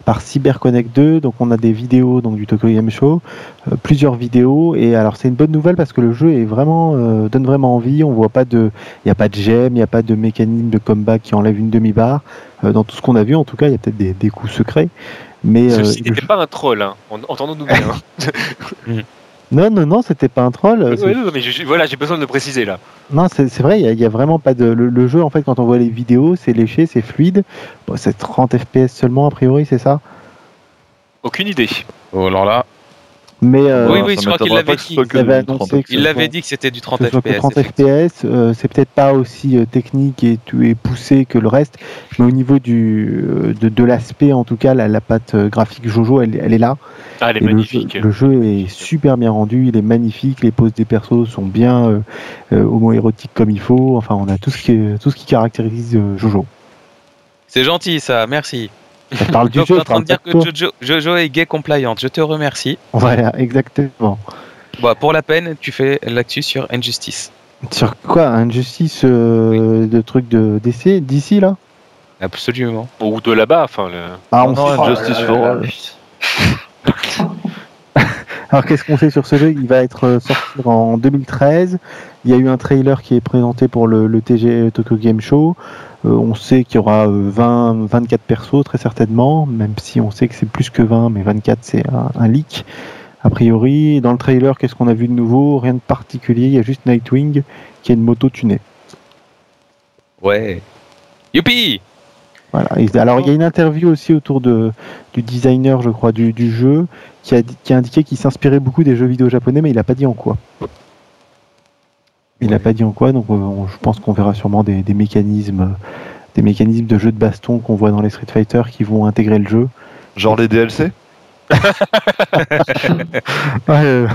par CyberConnect 2. Donc on a des vidéos donc du Tokyo Game Show, euh, plusieurs vidéos. Et alors c'est une bonne nouvelle parce que le jeu est vraiment euh, donne vraiment envie. On voit pas de, il n'y a pas de gemme, il n'y a pas de mécanisme de combat qui enlève une demi-barre. Euh, dans tout ce qu'on a vu, en tout cas, il y a peut-être des, coups secrets. Mais ceci n'était pas un troll, hein. entendons-nous bien. Non, non, non, c'était pas un troll. Oui, mais voilà, j'ai besoin de le préciser là. Non, c'est vrai, il n'y a, vraiment pas de. Le, jeu, en fait, quand on voit les vidéos, c'est léché, c'est fluide. c'est 30 FPS seulement, a priori, c'est ça? Aucune idée. Oh, alors là. Mais euh, oui, oui, je crois qu'il l'avait dit. Il l'avait dit que c'était du 30 FPS. 30 FPS, euh, c'est peut-être pas aussi euh, technique et, et, poussé que le reste, mais au niveau du, de, de l'aspect, en tout cas, la, la patte graphique Jojo, elle, elle est là. Ah, elle est magnifique. Le jeu, est super bien rendu, il est magnifique, les poses des persos sont bien homo-érotiques comme il faut. Enfin, on a tout ce qui, tout ce qui caractérise Jojo. C'est gentil ça, merci. Ça parle du jeu. en train de dire que Jojo, est gay compliant. Je te remercie. Voilà, exactement. Bon, pour la peine, tu fais l'actu sur Injustice. Sur quoi Injustice euh, de trucs de DC d'ici là? Absolument. Ou de là-bas, enfin. Le... Ah, on non, Injustice for All. Alors qu'est-ce qu'on sait sur ce jeu? Il va être euh, sorti en 2013. Il y a eu un trailer qui est présenté pour le, TG Tokyo Game Show. Euh, on sait qu'il y aura 20, euh, 24 persos très certainement, même si on sait que c'est plus que 20, mais 24 c'est un, leak. A priori, dans le trailer, qu'est-ce qu'on a vu de nouveau? Rien de particulier, il y a juste Nightwing qui a une moto tunée. Ouais. Youpi voilà. alors il y a une interview aussi autour de, du designer, je crois, du, jeu, qui a, qui a indiqué qu'il s'inspirait beaucoup des jeux vidéo japonais, mais il n'a pas dit en quoi. Il n'a pas dit en quoi, donc euh, je pense qu'on verra sûrement des, mécanismes, des mécanismes de jeu de baston qu'on voit dans les Street Fighter qui vont intégrer le jeu. Genre les DLC euh,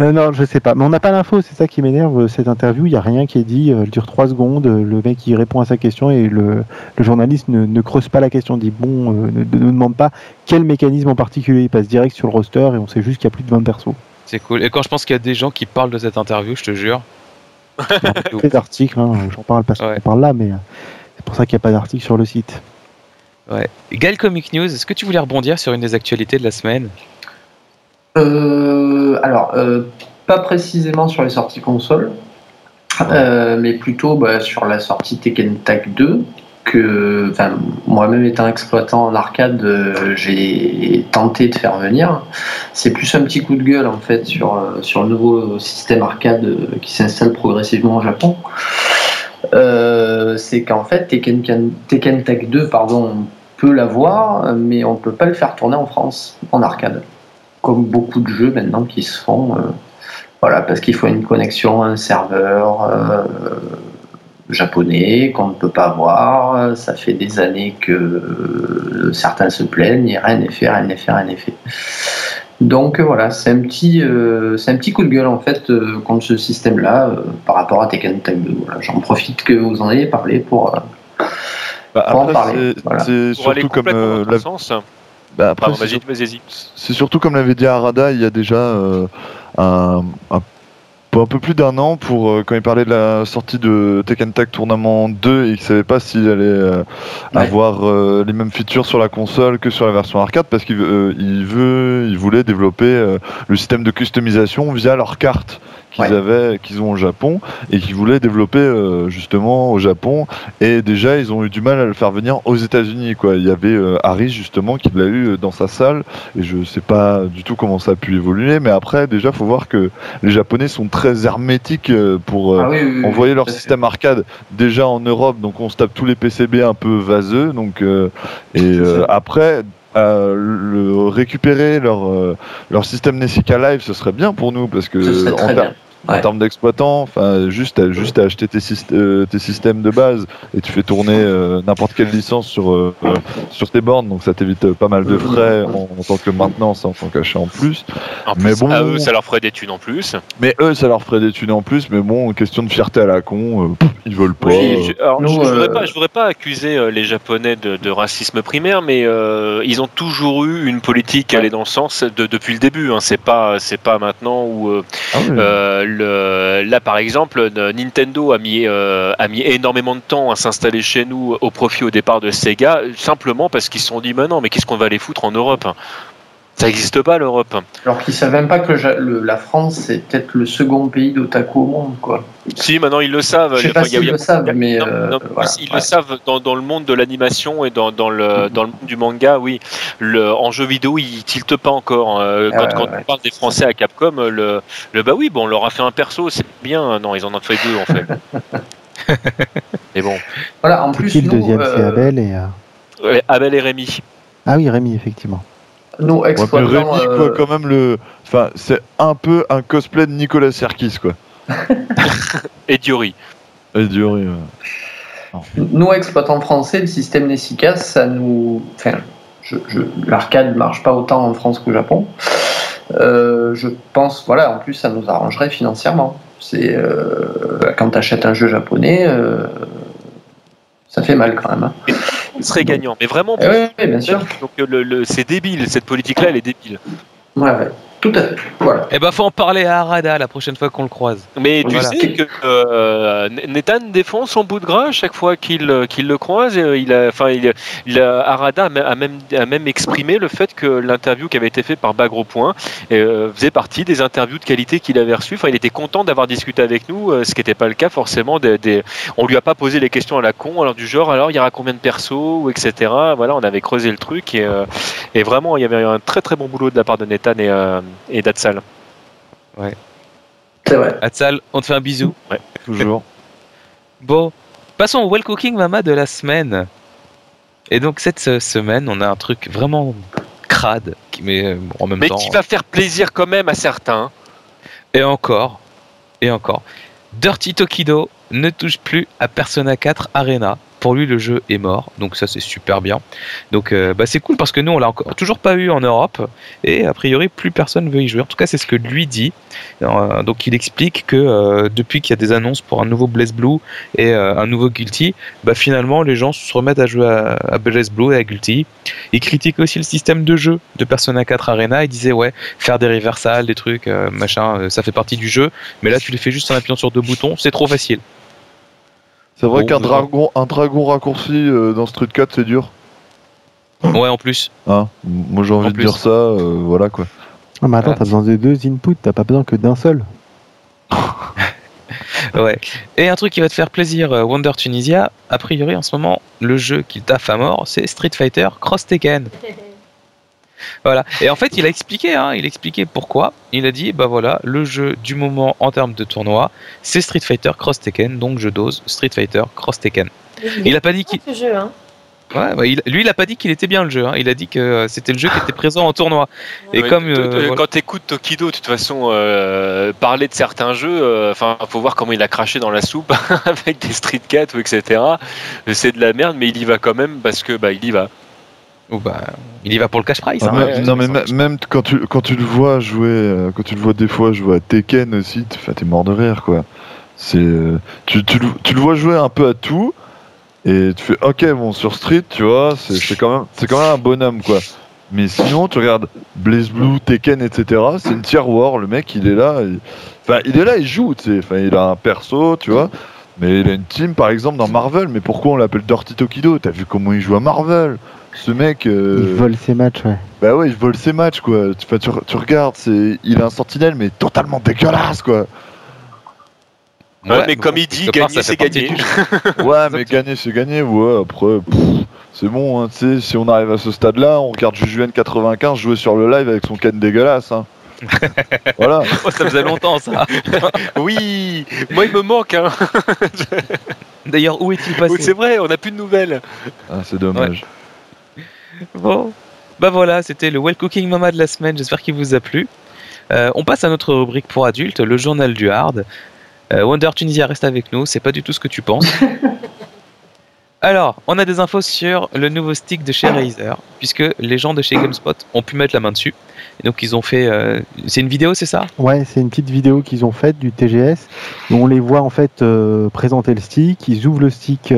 non, je sais pas. Mais on n'a pas l'info, c'est ça qui m'énerve cette interview. Il n'y a rien qui est dit. Elle dure 3 secondes. Le mec il répond à sa question et le, journaliste ne, creuse pas la question. Dit bon, euh, ne, demande pas quel mécanisme en particulier. Il passe direct sur le roster et on sait juste qu'il y a plus de 20 persos. C'est cool. Et quand je pense qu'il y a des gens qui parlent de cette interview, je te jure, des articles, hein, j'en parle parce qu'on parle là, mais euh, c'est pour ça qu'il n'y a pas d'article sur le site. Ouais. Gal Comic News, est-ce que tu voulais rebondir sur une des actualités de la semaine? euh, Alors, euh, pas précisément sur les sorties consoles, mais plutôt bah, sur la sortie Tekken Tag 2, que moi-même étant exploitant en arcade, euh, j'ai tenté de faire venir. C'est plus un petit coup de gueule en fait sur, euh, sur le nouveau système arcade euh, qui s'installe progressivement au Japon. c'est qu'en fait Tekken, Tekken Tag 2 pardon, on peut l'avoir, mais on ne peut pas le faire tourner en France en arcade. Comme beaucoup de jeux maintenant qui se font. voilà, parce qu'il faut une connexion, un serveur japonais qu'on ne peut pas voir. Ça fait des années que certains se plaignent, rien n'est fait, rien n'est fait, rien n'est fait. Donc voilà, c'est un petit, euh, c'est un petit coup de gueule en fait euh, contre ce système-là euh, par rapport à Tekken Tag 2. J'en profite que vous en ayez parlé pour, bah, en parler. C'est surtout comme Bah, après, c'est surtout comme l'avait dit Arada, il y a déjà euh, un, un- un peu plus d'un an pour euh, quand il parlait de la sortie de Tekken Tag Tournament 2 et qu'il savait pas s'il allait euh, Ouais. avoir euh, les mêmes features sur la console que sur la version arcade parce qu'il il veut, il voulait développer le système de customisation via leurs cartes qu'ils Ouais. avaient, qu'ils ont au Japon et qu'ils voulaient développer justement au Japon et déjà ils ont eu du mal à le faire venir aux États-Unis quoi. Il y avait Harris justement qui l'a eu dans sa salle et je sais pas du tout comment ça a pu évoluer mais après déjà faut voir que les Japonais sont très hermétiques euh, pour euh, Ah oui, oui, oui, envoyer leur système arcade déjà en Europe, donc on se tape tous les PCB un peu vaseux, donc euh, et après euh, le récupérer leur euh, leur système Nessica Live, ce serait bien pour nous parce que en, très ter- bien. Ouais. en termes d'exploitant, enfin juste à, juste à acheter tes, syst- euh, tes systèmes de base et tu fais tourner euh, n'importe quelle licence sur euh, sur tes bornes, donc ça t'évite pas mal de frais en, en tant que maintenance, en tant qu'achat en plus. En Mais plus, bon. à eux, ça leur ferait des thunes en plus. Mais eux, ça leur ferait des thunes en plus, mais bon, question de fierté à la con, euh, ils veulent pas. Oui, je, alors, je, je voudrais euh, pas, je voudrais pas accuser les Japonais de, de racisme primaire, mais euh, ils ont toujours eu une politique qui allait dans ce sens de- depuis le début. Hein. C'est pas, c'est pas maintenant où euh, ah oui. Là, par exemple, Nintendo a mis, euh, a mis énormément de temps à s'installer chez nous au profit au départ de Sega, simplement parce qu'ils se sont dit, mais non, mais qu'est-ce qu'on va aller foutre en Europe hein? Ça n'existe pas l'Europe. Alors qu'ils savent même pas que le Ja- le- la France, c'est peut-être le second pays d'otaku au monde, quoi. Si, maintenant ils le savent. Je sais pas s'ils le savent, mais Non, euh, non, voilà. ils Ouais. le savent dans, dans le monde de l'animation et dans, dans le, dans le monde du manga, oui. Le, en jeu vidéo, ils tiltent pas encore. Euh, Ah quand ouais, quand ouais. on parle des Français à Capcom, le, le bah oui, bon, on leur a fait un perso, c'est bien. Non, ils en ont fait deux en fait. Mais bon, Voilà, en plus, Qui le deuxième, c'est euh, Abel et. euh, Ouais, Abel et Rémi. Ah oui, Rémi, effectivement. Nous Ouais, mais exploitons. Rémi, euh, quoi, quand même, le. Enfin, c'est un peu un cosplay de Nicolas Serkis, quoi. Et Diori. Et Diori, ouais. Nous, exploitants français, le système Nessica, ça nous. Enfin, je, je- l'arcade marche pas autant en France qu'au Japon. Euh, je pense, voilà, en plus, ça nous arrangerait financièrement. C'est euh, quand tu achètes un jeu japonais, euh, ça fait mal quand même. hein. Il serait gagnant. Mais vraiment, Eh bien sûr. donc, le, le- c'est débile. Cette politique-là, elle est débile. Ouais, ouais, tout à fait. Voilà. Eh ben, faut en parler à Arada la prochaine fois qu'on le croise. Mais tu Voilà. sais que euh, Nathan défend son bout de gras à chaque fois qu'il euh, qu'il le croise. Et, il a, enfin, il, il a- Arada a même, a même, exprimé le fait que l'interview qui avait été faite par Bagro Point euh, faisait partie des interviews de qualité qu'il avait reçues. Enfin, il était content d'avoir discuté avec nous, euh, ce qui n'était pas le cas forcément. Des, des- on lui a pas posé les questions à la con, alors du genre, alors il y aura combien de persos, ou etc. Voilà, on avait creusé le truc et, euh, et vraiment, il y avait un très très bon boulot de la part de Nathan et, euh, et d'Atsal. C'est vrai. Hatsal, on te fait un bisou. Toujours. Bon, passons au Well Cooking Mama de la semaine. Et donc, cette euh, semaine, on a un truc vraiment crade, qui met euh, en même Mais temps. qui va faire plaisir quand même à certains. Et encore, et encore. Dirty Tokido ne touche plus à Persona 4 Arena. Pour lui, le jeu est mort, donc ça c'est super bien. Donc euh, bah, c'est cool parce que nous on l'a encore toujours pas eu en Europe et a priori plus personne veut y jouer. En tout cas, c'est ce que lui dit. Euh, donc il explique que euh, depuis qu'il y a des annonces pour un nouveau Blaze Blue et un nouveau Guilty, bah finalement les gens se remettent à jouer à, Blaze Blue et à Guilty. Il critique aussi le système de jeu de Persona 4 Arena. Il disait ouais faire des reversals, des trucs machin, ça fait partie du jeu. Mais là tu les fais juste en appuyant sur deux boutons, c'est trop facile. C'est vrai Bon, qu'un dragon, un dragon raccourci euh, dans Street 4, c'est dur. Ouais en plus. Hein? Moi j'ai envie En de plus. dire ça, euh, voilà quoi. Ah, mais attends, Voilà. t'as besoin de deux inputs, t'as pas besoin que d'un seul. Ouais. Et un truc qui va te faire plaisir, euh, Wonder Tunisia, a priori en ce moment, le jeu qu'il taffe à mort, c'est Street Fighter Cross Tekken. Voilà. Et en fait, il a expliqué, hein, il a expliqué pourquoi. Il a dit, bah voilà, le jeu du moment en termes de tournoi, c'est Street Fighter Cross Tekken, donc je dose Street Fighter Cross Tekken. Il a pas dit qu'il, jeu, hein. ouais, il- lui, il a pas dit qu'il était bien le jeu. hein. Il a dit que euh, c'était le jeu qui était présent en tournoi. Et Ouais, comme euh, voilà. quand t'écoutes Tokido, de toute façon, euh, parler de certains jeux, euh, enfin, faut voir comment il a craché dans la soupe avec des Street Cat ou etc. C'est de la merde, mais il y va quand même parce que bah il y va. Oh, bah, il y va pour le cash prize. Ah, hein. ouais, non mais même, quand tu quand tu le vois jouer, euh, quand tu le vois des fois jouer à Tekken aussi, enfin, t'es mort de rire quoi. C'est euh, tu, tu, le- tu le vois jouer un peu à tout et tu fais ok bon sur Street tu vois c'est quand même c'est quand même un bonhomme quoi. Mais sinon, tu regardes Blaze Blue, Tekken, etc. C'est une tier war. Le mec, il est là. Enfin, il est là, il joue. Tu sais. Enfin, il a un perso, tu vois. Mais il a une team, par exemple, dans Marvel. Mais pourquoi on l'appelle Dirty Tokido? T'as vu comment il joue à Marvel? Ce mec. Euh, il vole ses matchs, ouais. Bah ouais, il vole ses matchs, quoi. Tu, tu, tu regardes, c'est, il a un sentinelle, mais totalement dégueulasse, quoi. Ouais, mais comme il dit, gagner c'est gagner. ouais, mais gagner c'est gagner. Ouais, après, c'est bon. Hein, tu sais, si on arrive à ce stade-là, on regarde Jujuan 95 jouer sur le live avec son can dégueulasse. Hein. voilà. Oh, ça faisait longtemps ça. oui, moi il me manque. Hein. D'ailleurs, où est-il passé? C'est vrai, on n'a plus de nouvelles. Ah, c'est dommage. Bon, bah voilà, c'était le Well Cooking Mama de la semaine. J'espère qu'il vous a plu. Euh, on passe à notre rubrique pour adultes, le journal du hard. Euh, Wonder Tunisia reste avec nous, c'est pas du tout ce que tu penses. Alors, on a des infos sur le nouveau stick de chez Razer, puisque les gens de chez GameSpot ont pu mettre la main dessus. Donc ils ont fait, euh, c'est une vidéo, c'est ça? Ouais, c'est une petite vidéo qu'ils ont faite du TGS. On les voit en fait euh, présenter le stick. Ils ouvrent le stick,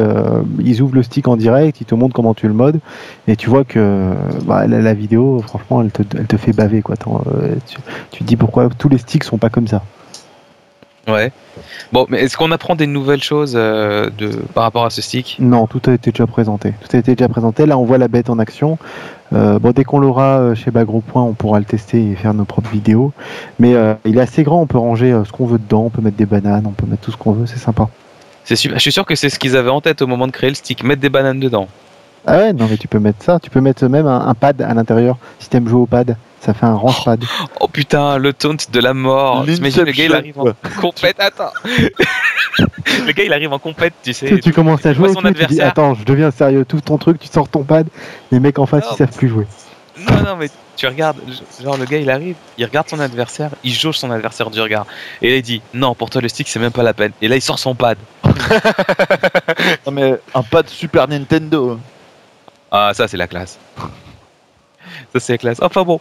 ils ouvrent le stick en direct. Ils te montrent comment tu le modes. Et tu vois que bah, la, vidéo, franchement, elle te, elle te fait baver quoi. Tu, tu te dis pourquoi tous les sticks sont pas comme ça. Ouais. Bon, mais est-ce qu'on apprend des nouvelles choses euh, de, par rapport à ce stick? Non, tout a été déjà présenté. Tout a été déjà présenté. Là, on voit la bête en action. Euh, bon, dès qu'on l'aura euh, chez Bagro Point, on pourra le tester et faire nos propres vidéos. Mais il est assez grand, on peut ranger ce qu'on veut dedans, on peut mettre des bananes, on peut mettre tout ce qu'on veut, c'est sympa. C'est super. Je suis sûr que c'est ce qu'ils avaient en tête au moment de créer le stick, mettre des bananes dedans. Ah ouais, non mais tu peux mettre ça, tu peux mettre même un, pad à l'intérieur si t'aimes jouer au pad. Ça fait un range pad. Oh, putain, le taunt de la mort. T'imagines le gars il arrive en compète. Attends. le gars il arrive en compète, tu sais. Tu, commences à jouer, tu, dis attends, je deviens sérieux, tout ton truc, tu sors ton pad, les mecs en face ils savent plus jouer. Non, non, mais tu regardes, genre le gars il arrive, il regarde son adversaire, il jauge son adversaire du regard. Et là il dit non, pour toi le stick c'est même pas la peine. Et là il sort son pad. non, mais un pad Super Nintendo. Ah, ça c'est la classe. ça c'est la classe. Enfin bon,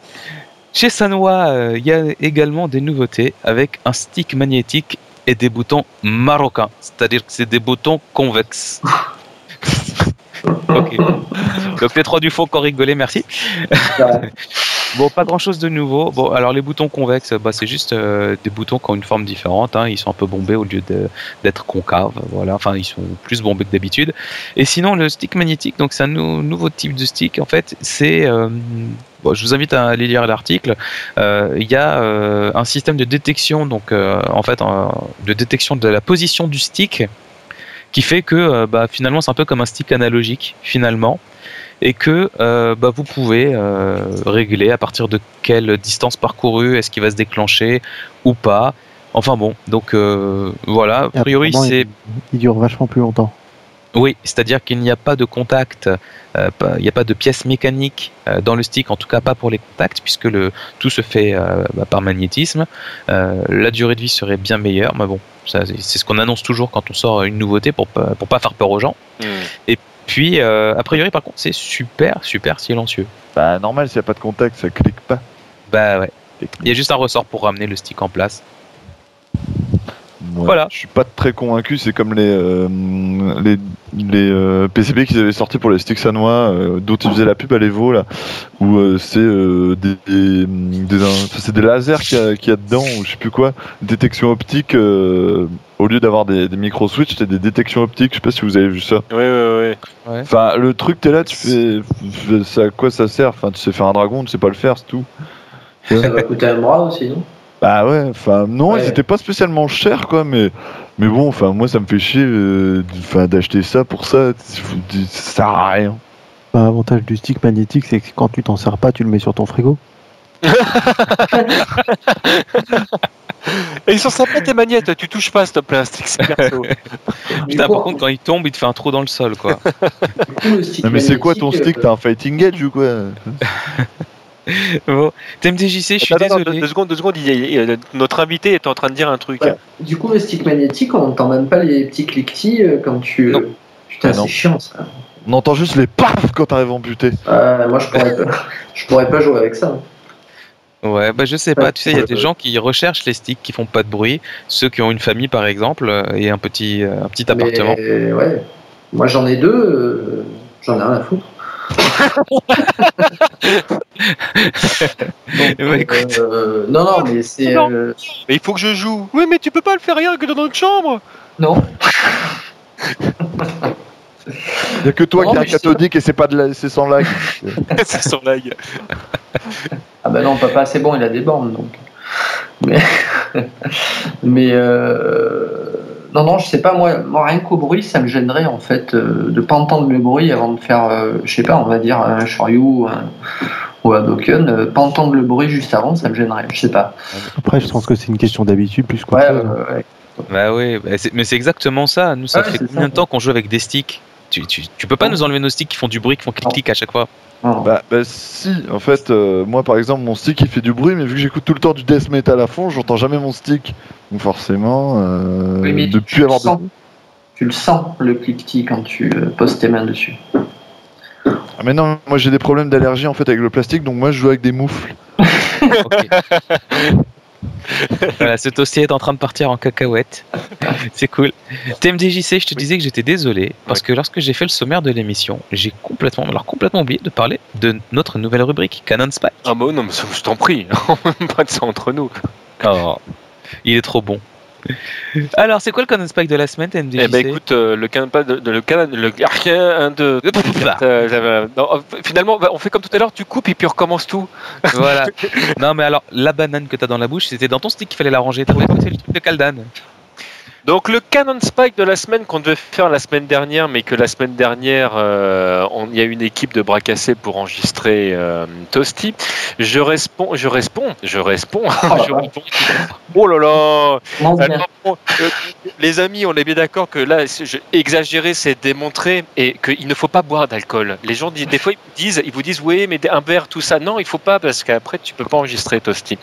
chez Sanwa, euh, il y a également des nouveautés avec un stick magnétique et des boutons marocains. C'est-à-dire que c'est des boutons convexes. Ok. Donc les trois du faux qui ont rigolé, merci. Bon, pas grand chose de nouveau. Bon, alors les boutons convexes, bah, c'est juste euh, des boutons qui ont une forme différente. Hein. Ils sont un peu bombés au lieu d'être concaves. Voilà, enfin, ils sont plus bombés que d'habitude. Et sinon, le stick magnétique, donc c'est un nouveau type de stick. En fait, c'est. Euh, bon, je vous invite à aller lire l'article. Euh, il y a un système de détection, donc en fait, de détection de la position du stick, qui fait que bah, finalement, c'est un peu comme un stick analogique, finalement et que euh, bah, vous pouvez euh, régler à partir de quelle distance parcourue est-ce qu'il va se déclencher ou pas. Enfin bon, donc euh, voilà, a priori c'est... Il dure vachement plus longtemps. Oui, c'est-à-dire qu'il n'y a pas de contact, il n'y a pas de pièce mécanique dans le stick, en tout cas pas pour les contacts, puisque le, tout se fait bah, par magnétisme. la durée de vie serait bien meilleure, mais bon, c'est ce qu'on annonce toujours quand on sort une nouveauté pour, pour pas faire peur aux gens. Hmm. Et puis, euh, a priori, par contre, c'est super, super silencieux. Bah, normal, s'il n'y a pas de contact, ça clique pas. Bah ouais. Il y a juste un ressort pour ramener le stick en place. Voilà. Je suis pas très convaincu. C'est comme les euh, les, les euh, PCB qu'ils avaient sortis pour les sticks sanois, euh, dont ils faisaient la pub à l'Evo là, où c'est des, des, des, des lasers qu'il y, a dedans ou je sais plus quoi, détection optique. au lieu d'avoir des, micro switch, c'était des détections optiques. Je sais pas si vous avez vu ça. Oui, oui, oui. Enfin, le truc, t'es là, tu fais, ça, à quoi ça sert? Enfin, tu sais faire un dragon, tu sais pas le faire, c'est tout. Ça va coûter un bras aussi, non? Bah ouais, enfin non, ils étaient pas spécialement chers quoi, mais mais bon, enfin moi ça me fait chier euh, d'acheter ça pour ça, ça sert à rien. L'avantage du stick magnétique, c'est que quand tu t'en sers pas, tu le mets sur ton frigo. Et ils sont sympas tes magnettes, tu touches pas s'il te plaît un stick Putain, par contre quand il tombe, il te fait un trou dans le sol quoi. mais c'est quoi ton stick? T'as un fighting edge ou quoi? bon, TMDJC, je suis désolé. deux, secondes, deux secondes, notre invité est en train de dire un truc. Du coup, le stick magnétique, on n'entend même pas les petits cliquetis euh, quand tu. Non. Putain, c'est chiant ça. On entend juste les paf quand t'arrives en buter. Euh, moi, je pourrais, pas, je pourrais pas jouer avec ça. Ouais, bah je sais pas, tu sais, il y a des gens qui recherchent les sticks qui font pas de bruit, ceux qui ont une famille par exemple euh, et un petit, un petit appartement. Ouais, moi j'en ai deux, j'en ai rien à foutre. euh, non, non, mais c'est. Euh, mais il faut que je joue. Oui, mais tu peux pas le faire rien que dans notre chambre. Non. Il n'y a que toi qui es un cathodique et c'est pas de la... c'est sans lag. c'est sans lag. ah bah non, papa, c'est bon, il a des bornes donc. Mais, mais euh... non, non, je sais pas, moi, moi rien qu'au bruit, ça me gênerait en fait euh, de pas entendre le bruit avant de faire, euh, je sais pas, on va dire un Shoryu ou un Dokken, euh, pas entendre le bruit juste avant, ça me gênerait, je sais pas. Après, je pense que c'est une question d'habitude plus quoi. Ouais, ouais, Bah oui, bah mais c'est exactement ça. Nous, ça fait combien de temps qu'on joue avec des sticks? Tu, tu, tu, peux pas nous enlever nos sticks qui font du bruit, qui font clic-clic à chaque fois bah, bah, si, en fait, euh, moi par exemple, mon stick il fait du bruit, mais vu que j'écoute tout le temps du death metal à fond, j'entends jamais mon stick. Donc forcément, euh, depuis avoir de... Tu le sens le clic-clic quand tu euh, poses tes mains dessus. Ah mais non, moi j'ai des problèmes d'allergie en fait avec le plastique, donc moi je joue avec des moufles. voilà, ce toastier est en train de partir en cacahuète. C'est cool. TMDJC, je te disais que j'étais désolé parce que lorsque j'ai fait le sommaire de l'émission, j'ai complètement, alors complètement oublié de parler de notre nouvelle rubrique Canon Spy. Ah bah non, mais je t'en prie, pas de ça entre nous. Oh, il est trop bon. Alors, c'est quoi le Canon Spike de la semaine, Eh ben écoute, euh, le Canon de, le Canon, le un de. Euh, oh, finalement, bah, on fait comme tout à l'heure, tu coupes et puis on recommence tout. Voilà. non, mais alors, la banane que t'as dans la bouche, c'était dans ton stick qu'il fallait la ranger. T'as c'est le truc de Kaldan. Donc le Canon Spike de la semaine qu'on devait faire la semaine dernière, mais que la semaine dernière, euh, il y a une équipe de bras cassés pour enregistrer euh, Toasty. Je réponds, je réponds, je réponds, je réponds. Oh là là euh, Les amis, on est bien d'accord que là, exagérer, c'est démontrer et qu'il ne faut pas boire d'alcool. Les gens disent, des fois, ils vous disent, ils vous disent, oui, mais un verre, tout ça. Non, il faut pas parce qu'après, tu peux pas enregistrer Toasty.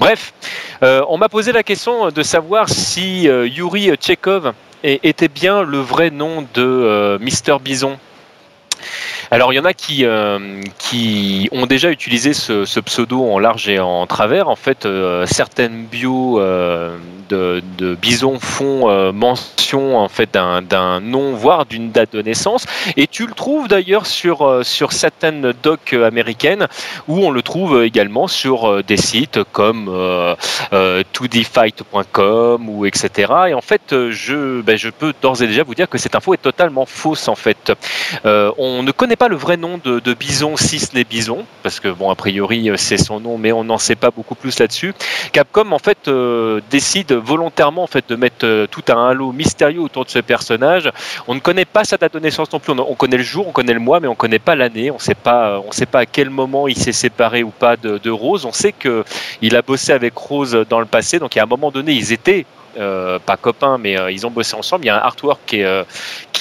Bref, on m'a posé la question de savoir si Yuri Tchekhov était bien le vrai nom de euh, Mister Bison alors il y en a qui, euh, qui ont déjà utilisé ce, pseudo en large et en travers. En fait, euh, certaines bios euh, de, de, Bison font mention en fait d'un nom, voire d'une date de naissance. Et tu le trouves d'ailleurs sur, sur certaines docs américaines, où on le trouve également sur des sites comme 2dfight.com ou etc. Et en fait, je, ben, je peux d'ores et déjà vous dire que cette info est totalement fausse en fait. Ne connaît pas le vrai nom de, Bison si ce n'est Bison, parce que bon, a priori euh, c'est son nom, mais on n'en sait pas beaucoup plus là-dessus. Capcom en fait euh, décide volontairement en fait de mettre euh, tout un halo mystérieux autour de ce personnage. On ne connaît pas sa date de naissance non plus. On, connaît le jour, on connaît le mois, mais on ne connaît pas l'année. On sait pas, on sait pas à quel moment il s'est séparé ou pas de, de Rose. On sait que il a bossé avec Rose dans le passé, donc à un moment donné ils étaient euh, pas copains, mais euh, ils ont bossé ensemble. Il y a un artwork qui, euh,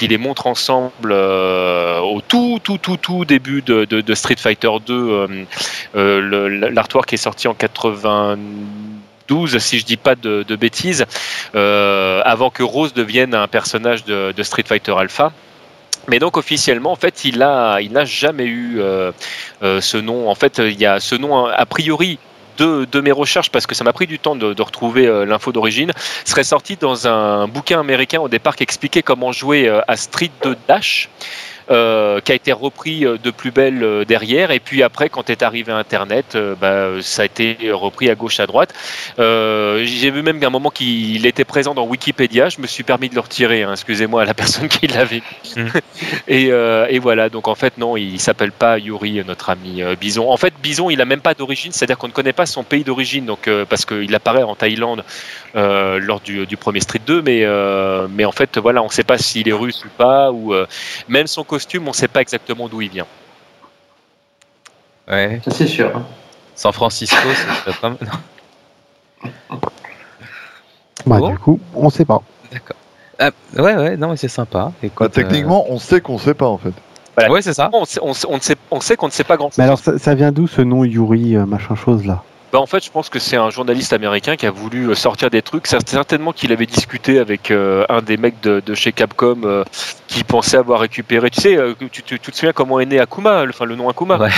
les montre ensemble au tout, tout, tout, tout début de, Street Fighter 2. L'artwork est sorti en 92, si je dis pas de, bêtises, avant que Rose devienne un personnage de, Street Fighter Alpha. Mais donc officiellement, en fait, il a, il n'a jamais eu ce nom. En fait, il y a ce nom a priori de, mes recherches, parce que ça m'a pris du temps de, retrouver euh, l'info d'origine, serait sorti dans un bouquin américain au départ qui expliquait comment jouer euh, à Street 2 Dash. Euh, qui a été repris euh, de plus belle euh, derrière. Et puis après, quand est arrivé Internet, bah, ça a été repris à gauche, à droite. J'ai vu même qu'à un moment qu'il était présent dans Wikipédia. Je me suis permis de le retirer. Hein, excusez-moi à la personne qui l'avait. Mm. et, et, voilà. Donc en fait, non, il s'appelle pas Yuri, notre ami Bison. En fait, Bison, il a même pas d'origine. C'est-à-dire qu'on ne connaît pas son pays d'origine. Donc parce qu'il apparaît en Thaïlande lors du, du, premier Street 2, mais mais en fait, voilà, on ne sait pas s'il est russe ou pas, ou même son costume, on ne sait pas exactement d'où il vient. Ouais. c'est sûr. Hein. San Francisco, c'est pas Bah, Du coup, on sait pas. D'accord. Ah, ouais, ouais, non, mais c'est sympa. Bah, techniquement, on sait qu'on sait pas en fait. Ouais, c'est ça. On sait, on, sait, on sait qu'on ne sait pas grand chose. Mais alors, ça, vient d'où ce nom Yuri, euh, machin chose là? Bah, en fait, je pense que c'est un journaliste américain qui a voulu euh, sortir des trucs. Certainement qu'il avait discuté avec euh, un des mecs de, chez Capcom euh, qui pensait avoir récupéré. Tu sais, tu, tu, te souviens comment est né Akuma, enfin le nom Akuma?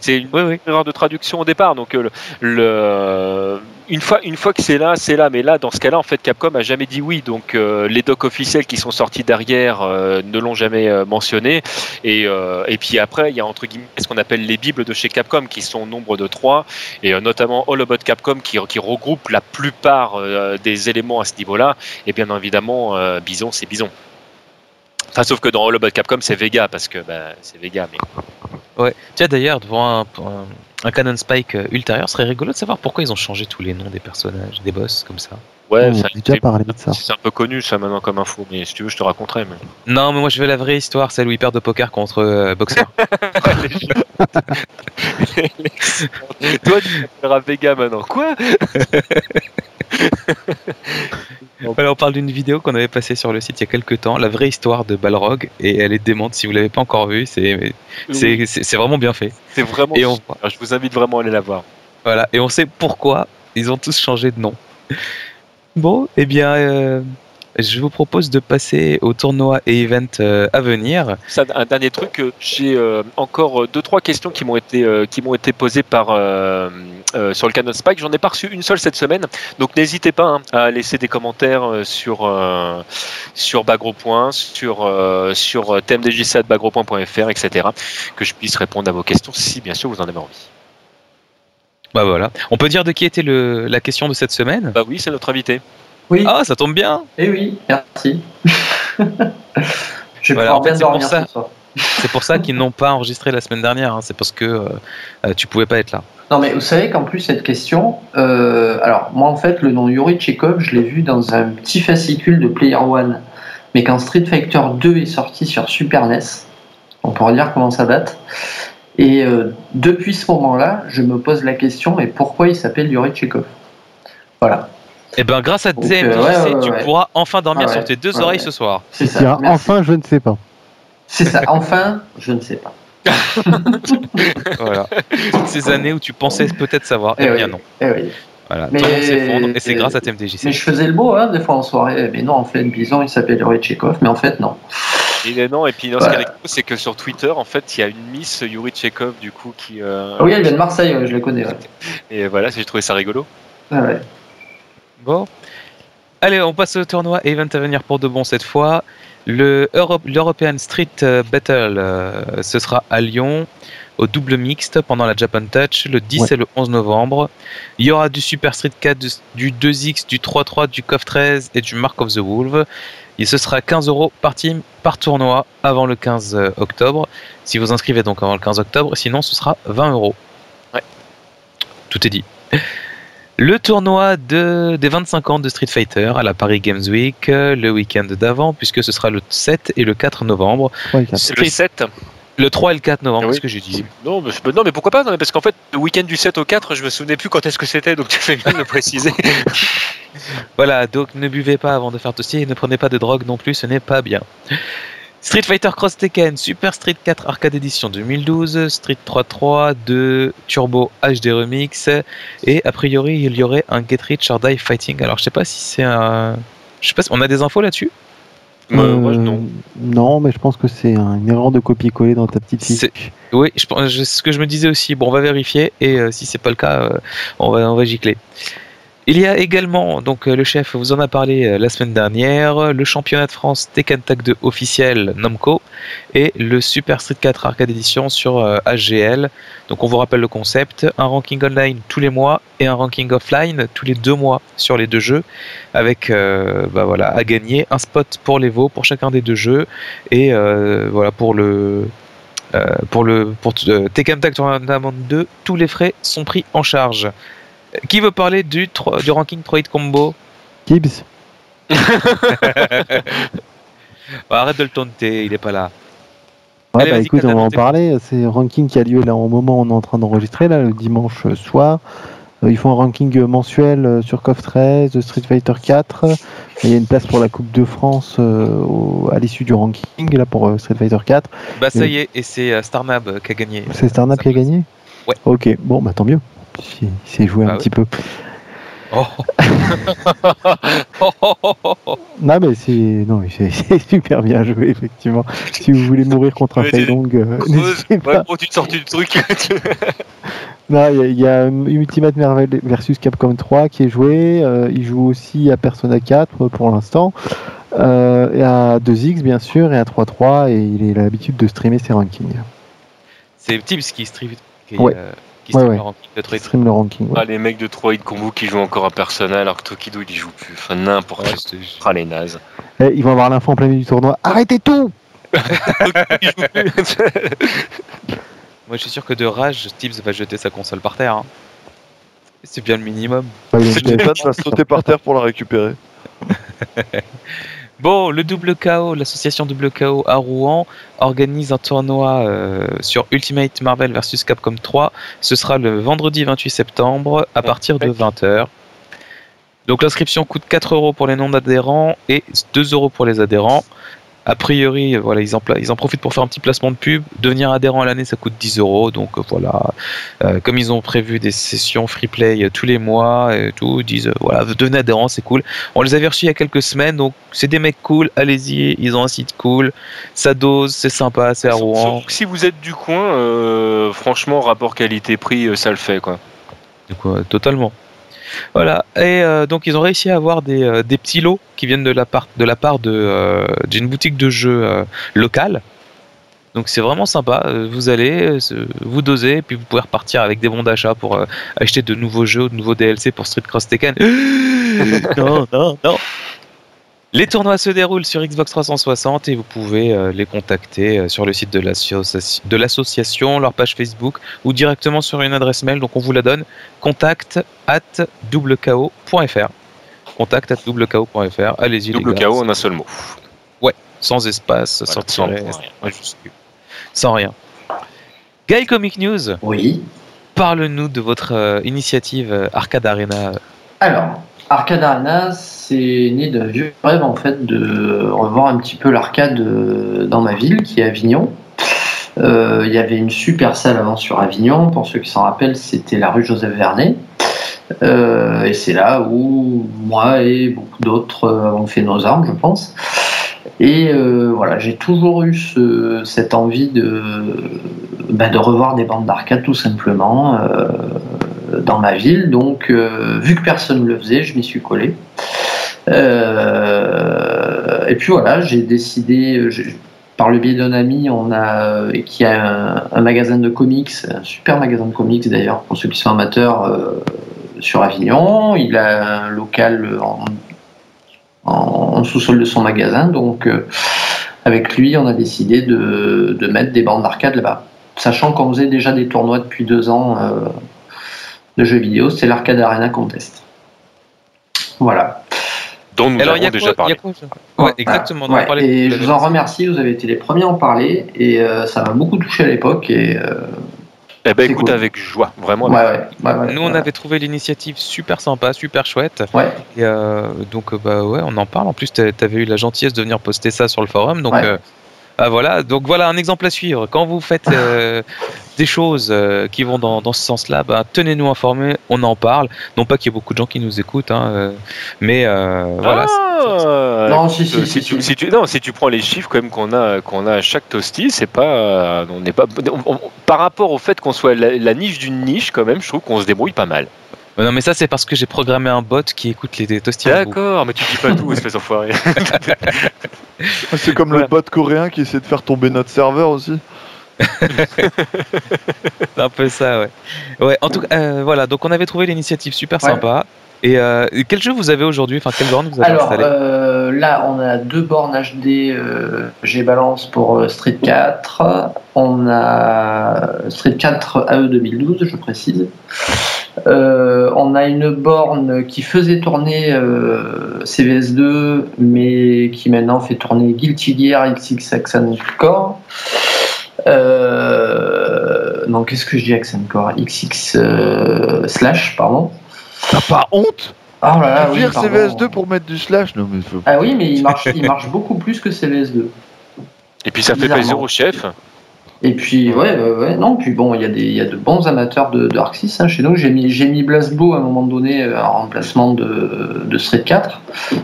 c'est une erreur de traduction au départ. Donc le une fois, une fois que c'est là, c'est là. Mais là, dans ce cas-là, en fait, Capcom a jamais dit oui. Donc, euh, les docs officiels qui sont sortis derrière euh, ne l'ont jamais euh, mentionné. Et, et puis après, il y a entre guillemets ce qu'on appelle les bibles de chez Capcom, qui sont au nombre de trois, et notamment All About Capcom, qui, regroupe la plupart des éléments à ce niveau-là. Et bien évidemment, Bison, c'est Bison. Enfin, sauf que dans All About Capcom, c'est Vega, parce que bah, c'est Vega. Mais... Ouais. Tiens, d'ailleurs, devant un Canon Spike euh, ultérieur, serait rigolo de savoir pourquoi ils ont changé tous les noms des personnages, des boss comme ça. Ouais, déjà parlé de ça. C'est un peu connu ça maintenant comme info, mais si tu veux, je te raconterai. Mais... Non, mais moi je veux la vraie histoire, celle où il perd de poker contre euh, Boxer. Toi, tu vas Vega maintenant. Quoi? on parle d'une vidéo qu'on avait passée sur le site il y a quelques temps, la vraie histoire de Balrog, et elle est démente. Si vous l'avez pas encore vue, c'est c'est vraiment bien fait. C'est vraiment. Et on... Je vous invite vraiment à aller la voir. Voilà, et on sait pourquoi ils ont tous changé de nom. Bon, eh bien, euh, je vous propose de passer au tournoi et event euh, à venir. un dernier truc, euh, j'ai encore deux trois questions qui m'ont été qui m'ont été posées par sur le Canon Spike. J'en ai pas reçu une seule cette semaine, donc n'hésitez pas hein, à laisser des commentaires sur sur Bagropoint, sur sur tmdj7bagro.fr, etc. Que je puisse répondre à vos questions si bien sûr vous en avez envie. Bah voilà. On peut dire de qui était le, la question de cette semaine? Bah oui, c'est notre invité. Oui. Ah, ça tombe bien. Eh oui, merci. Je vais bien dormir ça. C'est pour ça qu'ils n'ont pas enregistré la semaine dernière. Hein. C'est parce que euh, euh, tu pouvais pas être là. Non, mais vous savez qu'en plus, cette question. Euh, alors, moi, en fait, le nom Yuri Tchekov, je l'ai vu dans un petit fascicule de Player One. Mais quand Street Fighter 2 est sorti sur Super NES, on pourrait dire comment ça date. Et euh, depuis ce moment-là, je me pose la question et pourquoi il s'appelle Yuri Tchekov Voilà. Et eh ben grâce à TMDJC, euh, tu pourras enfin dormir ah sur tes deux oreilles ce soir. C'est ça. Enfin, je ne sais pas. C'est ça. Enfin, je ne sais pas. voilà. Toutes ces années où tu pensais peut-être savoir, et, eh, eh bien non. Et oui. Voilà, mais, s'effondre et c'est grâce à TMDJC. Mais je faisais le beau, hein, des fois en soirée. Mais non, en fait, Bison, il s'appelle Yuri Tchekov, mais en fait, non. Et non, et puis ce qui est c'est que sur Twitter, en fait, il y a une Miss Yuri Tchekov, du coup, qui. Euh, ah oui, elle vient de Marseille, je la connais. Et voilà, j'ai trouvé ça rigolo. Ah ouais. Bon. Allez, on passe au tournoi Event à venir pour de bon cette fois. Le l'European Street euh, Battle, euh, ce sera à Lyon au double mixte pendant la Japan Touch le 10 et le 11 novembre. Il y aura du Super Street 4, du 2X, du 3-3, du KOF 13 et du Mark of the Wolf. Et ce sera 15 euros par team par tournoi avant le 15 euh, octobre. Si vous inscrivez donc avant le 15 octobre, sinon ce sera 20 euros. Ouais. Tout est dit. Le tournoi de, des 25 ans de Street Fighter à la Paris Games Week euh, le week-end d'avant, puisque ce sera le 7 et le 4 novembre. le 7 le 3 et le 4 novembre, c'est ce que j'ai dit. Non mais, non, mais pourquoi pas? Parce qu'en fait, le week-end du 7 au 4, je me souvenais plus quand est-ce que c'était, donc tu fais bien de le préciser. voilà, donc ne buvez pas avant de faire toaster et ne prenez pas de drogue non plus, ce n'est pas bien. Street Fighter Cross Tekken, Super Street 4 Arcade Edition 2012, Street 3.3, 2 Turbo HD Remix, et a priori il y aurait un Get Rich or Die Fighting. Alors je sais pas si c'est un. Je sais pas si on a des infos là-dessus? Euh, non. non. mais je pense que c'est une erreur de copier-coller dans ta petite fiche. Oui, je, ce que je me disais aussi. Bon, on va vérifier et euh, si c'est pas le cas, euh, on va on va gicler. Il y a également, donc le chef vous en a parlé la semaine dernière, le championnat de France Tekken Tag 2 officiel Namco et le Super Street 4 Arcade Edition sur HGL. Donc on vous rappelle le concept, un ranking online tous les mois et un ranking offline tous les deux mois sur les deux jeux avec bah voilà, à gagner un spot pour les veaux pour chacun des deux jeux et voilà pour le pour le pour Tekken Tag Tournament 2 tous les frais sont pris en charge. Qui veut parler du, du ranking Troid Combo Gibbs. arrête de le tenter, il est pas là. Ouais, bah écoute, on va en parler. C'est un ranking qui a lieu là au moment où on est en train d'enregistrer, là, le dimanche soir. Euh, ils font un ranking mensuel euh, sur KOF 13, Street Fighter 4. Il y a une place pour la Coupe de France euh, à l'issue du ranking là pour Street Fighter 4. Bah ça y est, et c'est Starnab qui a gagné. C'est Starnab qui a gagné? Ouais. Ok, bon, bah tant mieux. Il s'est joué un bah petit peu. Oh. non mais c'est non c'est super bien joué effectivement. Si vous voulez mourir contre un Fei Long, euh, pas. tu te sortis du truc. Il y, a Ultimate Marvel versus Capcom 3 qui est joué. Euh, il joue aussi à Persona 4 pour l'instant. Euh, et à 2X bien sûr et à 3.3 et il a l'habitude de streamer ses rankings. C'est Tibbs qui stream, qui, ouais. Qui stream, Le ranking stream le ranking. Ah, les mecs de 3 Combo qui jouent encore à Persona alors que Tokido il y joue plus. Enfin n'importe quoi. Ah les nazes. Eh, ils vont avoir l'info en plein milieu du tournoi. Arrêtez tout Moi, je suis sûr que de rage, Tibbs va jeter sa console par terre. Hein. C'est bien le minimum. C'est va sauter par terre pour la récupérer. bon, le double KO, l'association double KO à Rouen organise un tournoi euh, sur Ultimate Marvel vs Capcom 3. Ce sera le vendredi 28 septembre à partir de 20h. Donc l'inscription coûte 4 euros pour les non-adhérents et 2 euros pour les adhérents. A priori, voilà, ils en, ils en profitent pour faire un petit placement de pub. Devenir adhérent à l'année, ça coûte 10 euros. Donc euh, voilà, euh, comme ils ont prévu des sessions free play euh, tous les mois et tout, ils disent voilà, devenez adhérent, c'est cool. On les avait reçus il y a quelques semaines, donc c'est des mecs cool. Allez-y, ils ont un site cool, ça dose, c'est sympa, c'est à Rouen. Si vous êtes du coin, franchement, rapport qualité-prix, ça le fait quoi. Du coup, totalement. Voilà. Et euh, donc ils ont réussi à avoir des, euh, des, petits lots qui viennent de la part de la part de euh, d'une boutique de jeux locale. Donc c'est vraiment sympa. Vous allez, vous dosez, puis vous pouvez repartir avec des bons d'achat pour acheter de nouveaux jeux, de nouveaux DLC pour Street Cross Tekken. non, non, non. Les tournois se déroulent sur Xbox 360 et vous pouvez euh, les contacter euh, sur le site de l'association, leur page Facebook ou directement sur une adresse mail. Donc on vous la donne contact at doubleko.fr. Contact at doubleko.fr. Allez-y les gars. KO en un seul mot. Ouais, sans espace, sans tiret, sans rien. Guy Comic News. Oui. Parle-nous de votre euh, initiative Arcade Arena. Alors, Arcade Arena, c'est né d'un vieux rêve en fait de revoir un petit peu l'arcade euh, dans ma ville, qui est Avignon. Euh, il y avait une super salle avant sur Avignon, pour ceux qui s'en rappellent, c'était la rue Joseph Vernet. Euh, et c'est là où moi et beaucoup d'autres ont fait nos armes, je pense. Et voilà, j'ai toujours eu cette envie bah, de revoir des bandes d'arcade tout simplement dans ma ville. Donc, vu que personne ne le faisait, je m'y suis collé. Euh, et puis voilà, j'ai décidé, par le biais d'un ami, on a, qui a un, magasin de comics, un super magasin de comics d'ailleurs, pour ceux qui sont amateurs, euh, sur Avignon. Il a un local en, sous-sol de son magasin, donc euh, avec lui, on a décidé de mettre des bandes d'arcade là-bas. Sachant qu'on faisait déjà des tournois depuis deux ans de jeux vidéo, c'est l'Arcade Arena Contest. Voilà dont nous avons déjà parlé. ouais, exactement. et je vous en remercie, vous avez été les premiers à en parler et euh, ça m'a beaucoup touché à l'époque. Et, euh, eh ben écoute, avec joie, vraiment. Nous, on avait trouvé l'initiative super sympa, super chouette. Et euh, donc, bah ouais, on en parle. En plus, tu avais eu la gentillesse de venir poster ça sur le forum. Donc, ah, voilà, donc voilà un exemple à suivre. Quand vous faites euh, des choses euh, qui vont dans, ce sens-là, bah, tenez-nous informés, on en parle. Non pas qu'il y ait beaucoup de gens qui nous écoutent, hein, euh, mais voilà. Non, si, tu, non, si tu prends les chiffres quand même qu'on a, qu'on a à chaque toasty, c'est pas, on n'est pas, par rapport au fait qu'on soit la niche d'une niche quand même, je trouve qu'on se débrouille pas mal. Non, mais ça, c'est parce que j'ai programmé un bot qui écoute les toasties. D'accord, mais tu dis pas tout, espèce d'enfoiré. c'est comme le bot coréen qui essaie de faire tomber notre serveur aussi. c'est un peu ça, ouais. Ouais, en tout cas, euh, voilà, donc on avait trouvé l'initiative super sympa. Et euh, quel jeu vous avez aujourd'hui? Enfin, quelle borne vous avez Alors, euh, là, on a deux bornes HD euh, G-Balance pour Street 4. On a Street 4 AE 2012, je précise. On a une borne qui faisait tourner CVS2, mais qui maintenant fait tourner Guilty Gear XX Accent Core. non, qu'est-ce que je dis Accent Core? XX Slash, pardon. T'as pas honte? Ah là là, oui, CVS2 pour mettre du slash? Non, mais Ah oui, mais il marche, il marche beaucoup plus que CVS2. Et puis ça fait plaisir au chef. Et puis, ouais, ouais, non, puis bon, il y, a des, y a de bons amateurs de, de Arc 6 hein, chez nous. J'ai mis, j'ai mis Blasbo à un moment donné euh, en remplacement de, de Street 4.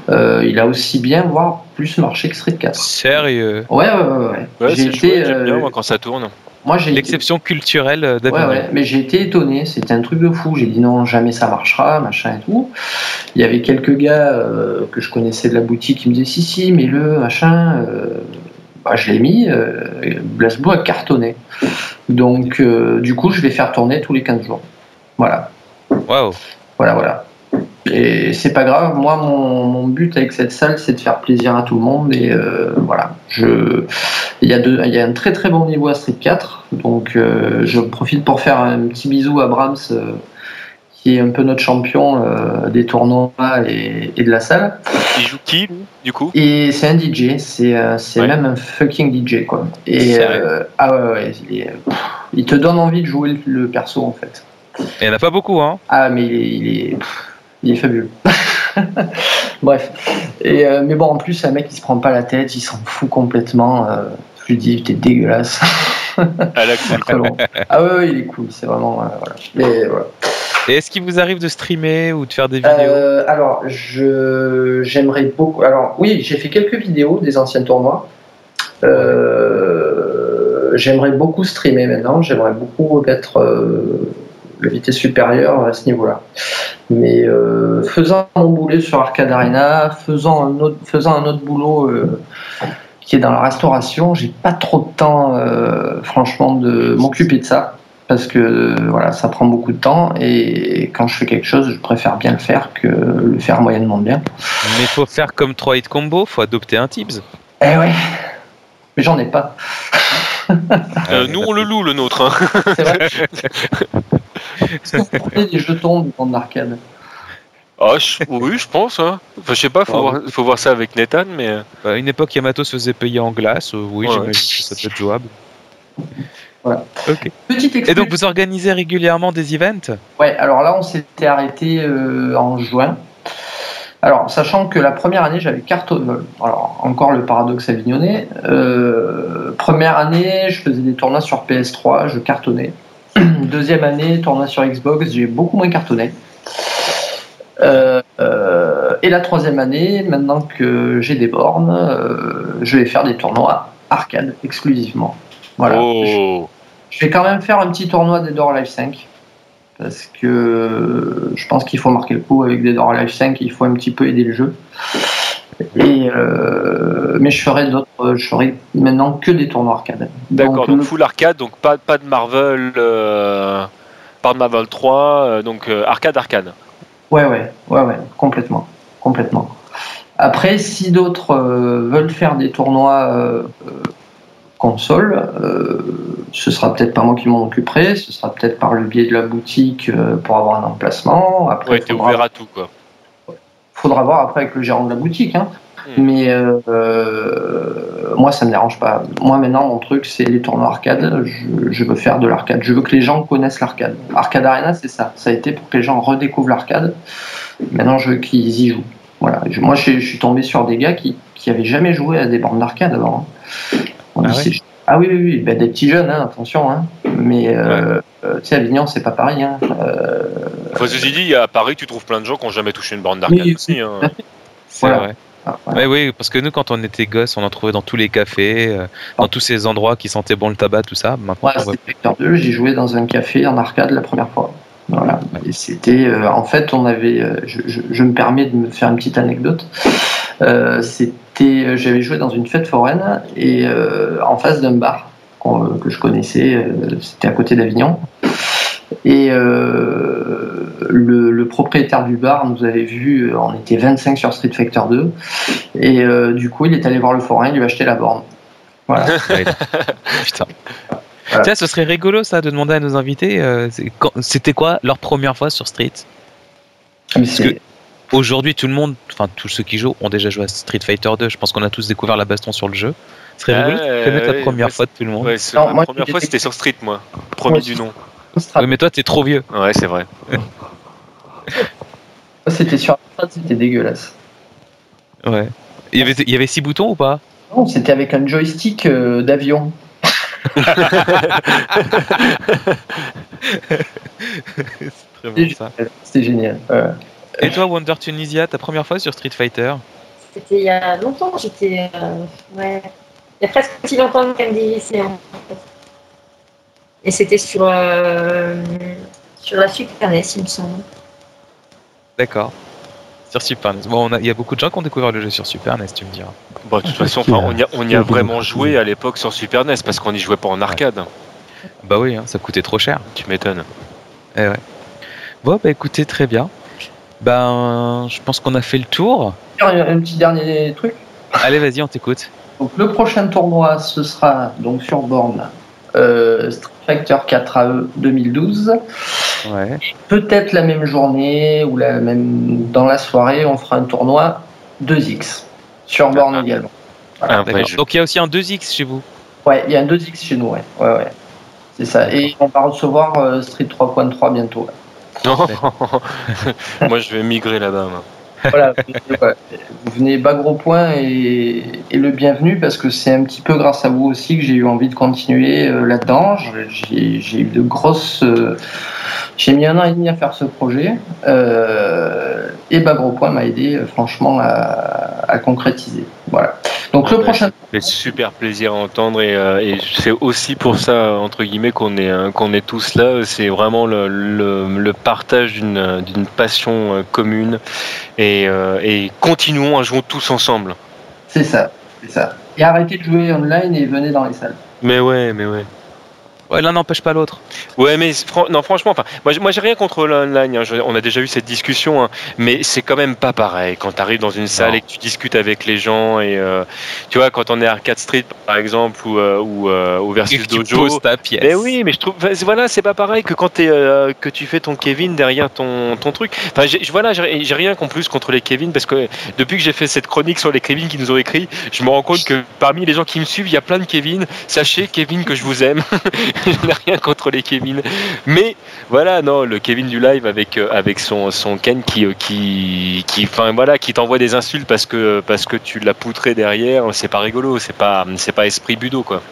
Euh, il a aussi bien, voire plus marché que Street 4. Sérieux? Ouais, ouais, ouais. ouais. j'ai été. Bien, euh, moi, quand ça tourne. moi j'ai l'exception culturelle d'Avignon. Ouais, ouais, mais j'ai été étonné, c'était un truc de fou. J'ai dit non, jamais ça marchera, machin et tout. Il y avait quelques gars que je connaissais de la boutique qui me disaient si, si, mais le machin. Bah, je l'ai mis, euh, Blasblue a cartonné. Donc, du coup, je vais faire tourner tous les 15 jours. Voilà. Waouh. Voilà, voilà. Et c'est pas grave, moi mon, but avec cette salle c'est de faire plaisir à tout le monde et euh, voilà. Je, il, y a il y a un très très bon niveau à Street 4, donc euh, je profite pour faire un petit bisou à Brahms euh, qui est un peu notre champion des tournois et, de la salle. Il joue qui du coup? Et c'est un DJ, c'est même un fucking DJ quoi. Et ah ouais, ouais il, il, te donne envie de jouer le, perso en fait. Il n'y en a pas beaucoup hein. Ah mais il est il est fabuleux. Bref. Et, euh, mais bon, en plus, c'est un mec qui se prend pas la tête, il s'en fout complètement. Euh, je lui dis, t'es dégueulasse. ah, cool. ah ouais, il est cool, c'est vraiment. Euh, voilà. Mais, voilà. Est-ce qu'il vous arrive de streamer ou de faire des vidéos euh, Alors, j'aimerais beaucoup. Alors, oui, j'ai fait quelques vidéos des anciens tournois. j'aimerais beaucoup streamer maintenant. J'aimerais beaucoup mettre la vitesse supérieure à ce niveau-là. Mais euh, faisant mon boulot sur Arcade Arena, faisant un autre, faisant un autre boulot euh, qui est dans la restauration, j'ai pas trop de temps, euh, franchement, de m'occuper de ça. Parce que voilà, ça prend beaucoup de temps et quand je fais quelque chose, je préfère bien le faire que le faire moyennement bien. Mais faut faire comme 3 hit combo, faut adopter un Tips. Eh ouais, mais j'en ai pas. nous on le loue le nôtre. Hein. C'est vrai. des jetons du monde d'arcade ah, oui, je pense. Hein. Enfin, je sais pas, faut, ah, voir, faut voir ça avec Nathan, mais. À bah, une époque, Yamato se faisait payer en glace. Euh, oui, j'imagine que ça peut être jouable. Voilà. Et donc, vous organisez régulièrement des events Ouais, alors là, on s'était arrêté euh, en juin. Alors, sachant que la première année, j'avais cartonné. Alors, encore le paradoxe avignonnais. Euh, première année, je faisais des tournois sur PS3, je cartonnais. Deuxième année, tournoi sur Xbox, j'ai beaucoup moins cartonné. Euh, euh, et la troisième année, maintenant que j'ai des bornes, je vais faire des tournois arcade exclusivement. Voilà. Oh. Je, vais quand même faire un petit tournoi des Live 5 parce que je pense qu'il faut marquer le coup avec des Live 5, il faut un petit peu aider le jeu. Et, euh, mais je ferai d'autres, je ferai maintenant que des tournois arcade. D'accord, donc, full arcade, donc pas, pas de Marvel, euh, pas de Marvel 3, euh, donc arcade arcade. Ouais, ouais, ouais, ouais, complètement, complètement. Après, si d'autres veulent faire des tournois console, ce sera peut-être pas moi qui m'en occuperai, ce sera peut-être par le biais de la boutique pour avoir un emplacement. Après, ouais, t'es ouvert à tout, quoi faudra voir après avec le gérant de la boutique. Hein. Hmm. Mais euh, moi, ça me dérange pas. Moi, maintenant, mon truc, c'est les tournois arcade. Je, veux faire de l'arcade. Je veux que les gens connaissent l'arcade. Arcade Arena, c'est ça. Ça a été pour que les gens redécouvrent l'arcade. Maintenant, je veux qu'ils y jouent. Voilà. moi, je, suis tombé sur des gars qui, qui avaient jamais joué à des bornes d'arcade avant. Hein. Ah, ah, oui, oui, oui. Ben, des petits jeunes, hein, attention. Hein. Mais euh, euh, tu sais, Avignon, c'est pas pareil. Hein. Euh, ceci dit, à Paris, tu trouves plein de gens qui n'ont jamais touché une borne d'arcade aussi. Hein. C'est vrai. Ah, oui, parce que nous, quand on était gosses, on en trouvait dans tous les cafés, euh, dans tous ces endroits qui sentaient bon le tabac, tout ça. Maintenant, ouais, j'ai joué dans un café en arcade la première fois. Voilà. Et c'était, en fait, on avait, je, me permets de me faire une petite anecdote. c'était, j'avais joué dans une fête foraine et en face d'un bar que je connaissais, c'était à côté d'Avignon. Et euh, le, propriétaire du bar nous avait vu, euh, on était 25 sur Street Fighter 2, et euh, du coup il est allé voir le forain, il lui a acheté la borne. Voilà. Putain. Tiens, ce serait rigolo ça de demander à nos invités, c'était quoi leur première fois sur Street? Parce que aujourd'hui tout le monde, enfin tous ceux qui jouent ont déjà joué à Street Fighter 2. Je pense qu'on a tous découvert la baston sur le jeu. Ce serait rigolo de connaître la première fois de tout le monde. la première fois c'était sur Street moi, premier du nom. Oui, mais toi, t'es trop vieux. Ouais, c'est vrai. c'était sur c'était dégueulasse. Ouais. Il y, avait, il y avait six boutons ou pas? Non, c'était avec un joystick euh, d'avion. C'était génial. Et toi, Wonder Tunisia, ta première fois sur Street Fighter C'était il y a longtemps, j'étais. Euh, ouais. Il y a presque aussi longtemps qu'elle dit ici. Et c'était sur, euh, sur la Super NES, il me semble. D'accord. Sur Super NES. Bon, il y a beaucoup de gens qui ont découvert le jeu sur Super NES, tu me diras. Bon, de toute façon, on y a, on y a vraiment joué à l'époque sur Super NES parce qu'on n'y jouait pas en arcade. Bah oui, hein, ça coûtait trop cher. Tu m'étonnes. Eh ouais. Bon, bah écoutez, très bien. Ben, je pense qu'on a fait le tour. Un petit dernier truc. Allez, vas-y, on t'écoute. Donc le prochain tournoi, ce sera donc sur borne euh, Street Fighter 4 AE 2012. Ouais. Peut-être la même journée ou la même dans la soirée, on fera un tournoi 2X sur borne Ah. également. Un vrai D'accord. jeu. Donc il y a aussi un 2X chez vous. Ouais, il y a un 2X chez nous, ouais. ouais, ouais. C'est ça. Et on va recevoir euh, Street 3.3 bientôt. Là. Moi, je vais migrer là-bas. Voilà, vous venez, bas gros point et, et le bienvenu parce que c'est un petit peu grâce à vous aussi que j'ai eu envie de continuer euh, là-dedans. J'ai j'ai eu de grosses. euh, j'ai mis un an et demi à faire ce projet euh, et bas gros point m'a aidé euh, franchement à, à concrétiser. Voilà. Donc le Ouais, prochain. Ça fait super plaisir à entendre et, euh, et c'est aussi pour ça entre guillemets qu'on est euh, qu'on est tous là. C'est vraiment le, le, le partage d'une d'une passion euh, commune et, euh, et continuons à jouer tous ensemble. C'est ça. C'est ça. Et arrêtez de jouer online et venez dans les salles. Mais ouais, mais ouais. Ouais, l'un n'empêche pas l'autre. Ouais, mais fran- non, franchement, enfin, moi, moi j'ai rien contre l'online. hein, on a déjà eu cette discussion, hein, mais c'est quand même pas pareil quand tu arrives dans une salle Non. et que tu discutes avec les gens et euh, tu vois quand on est à Arcade Street par exemple ou euh, ou, euh, au versus Dojo. poses ta pièce. Mais oui, mais je trouve, voilà, c'est pas pareil que quand euh, que tu fais ton Kevin derrière ton, ton truc. Enfin, voilà, j'ai rien en plus contre les Kevin parce que depuis que j'ai fait cette chronique sur les Kevin qui nous ont écrit, je me rends compte que parmi les gens qui me suivent, il y a plein de Kevin. Sachez, Kevin, que je vous aime. je n'ai rien contre les Kevin. Mais voilà, non, le Kevin du live avec, euh, avec son, son Ken qui, euh, qui, qui, enfin, voilà, qui t'envoie des insultes parce que, parce que tu l'as poutré derrière, c'est pas rigolo, c'est pas, c'est pas esprit budo, quoi.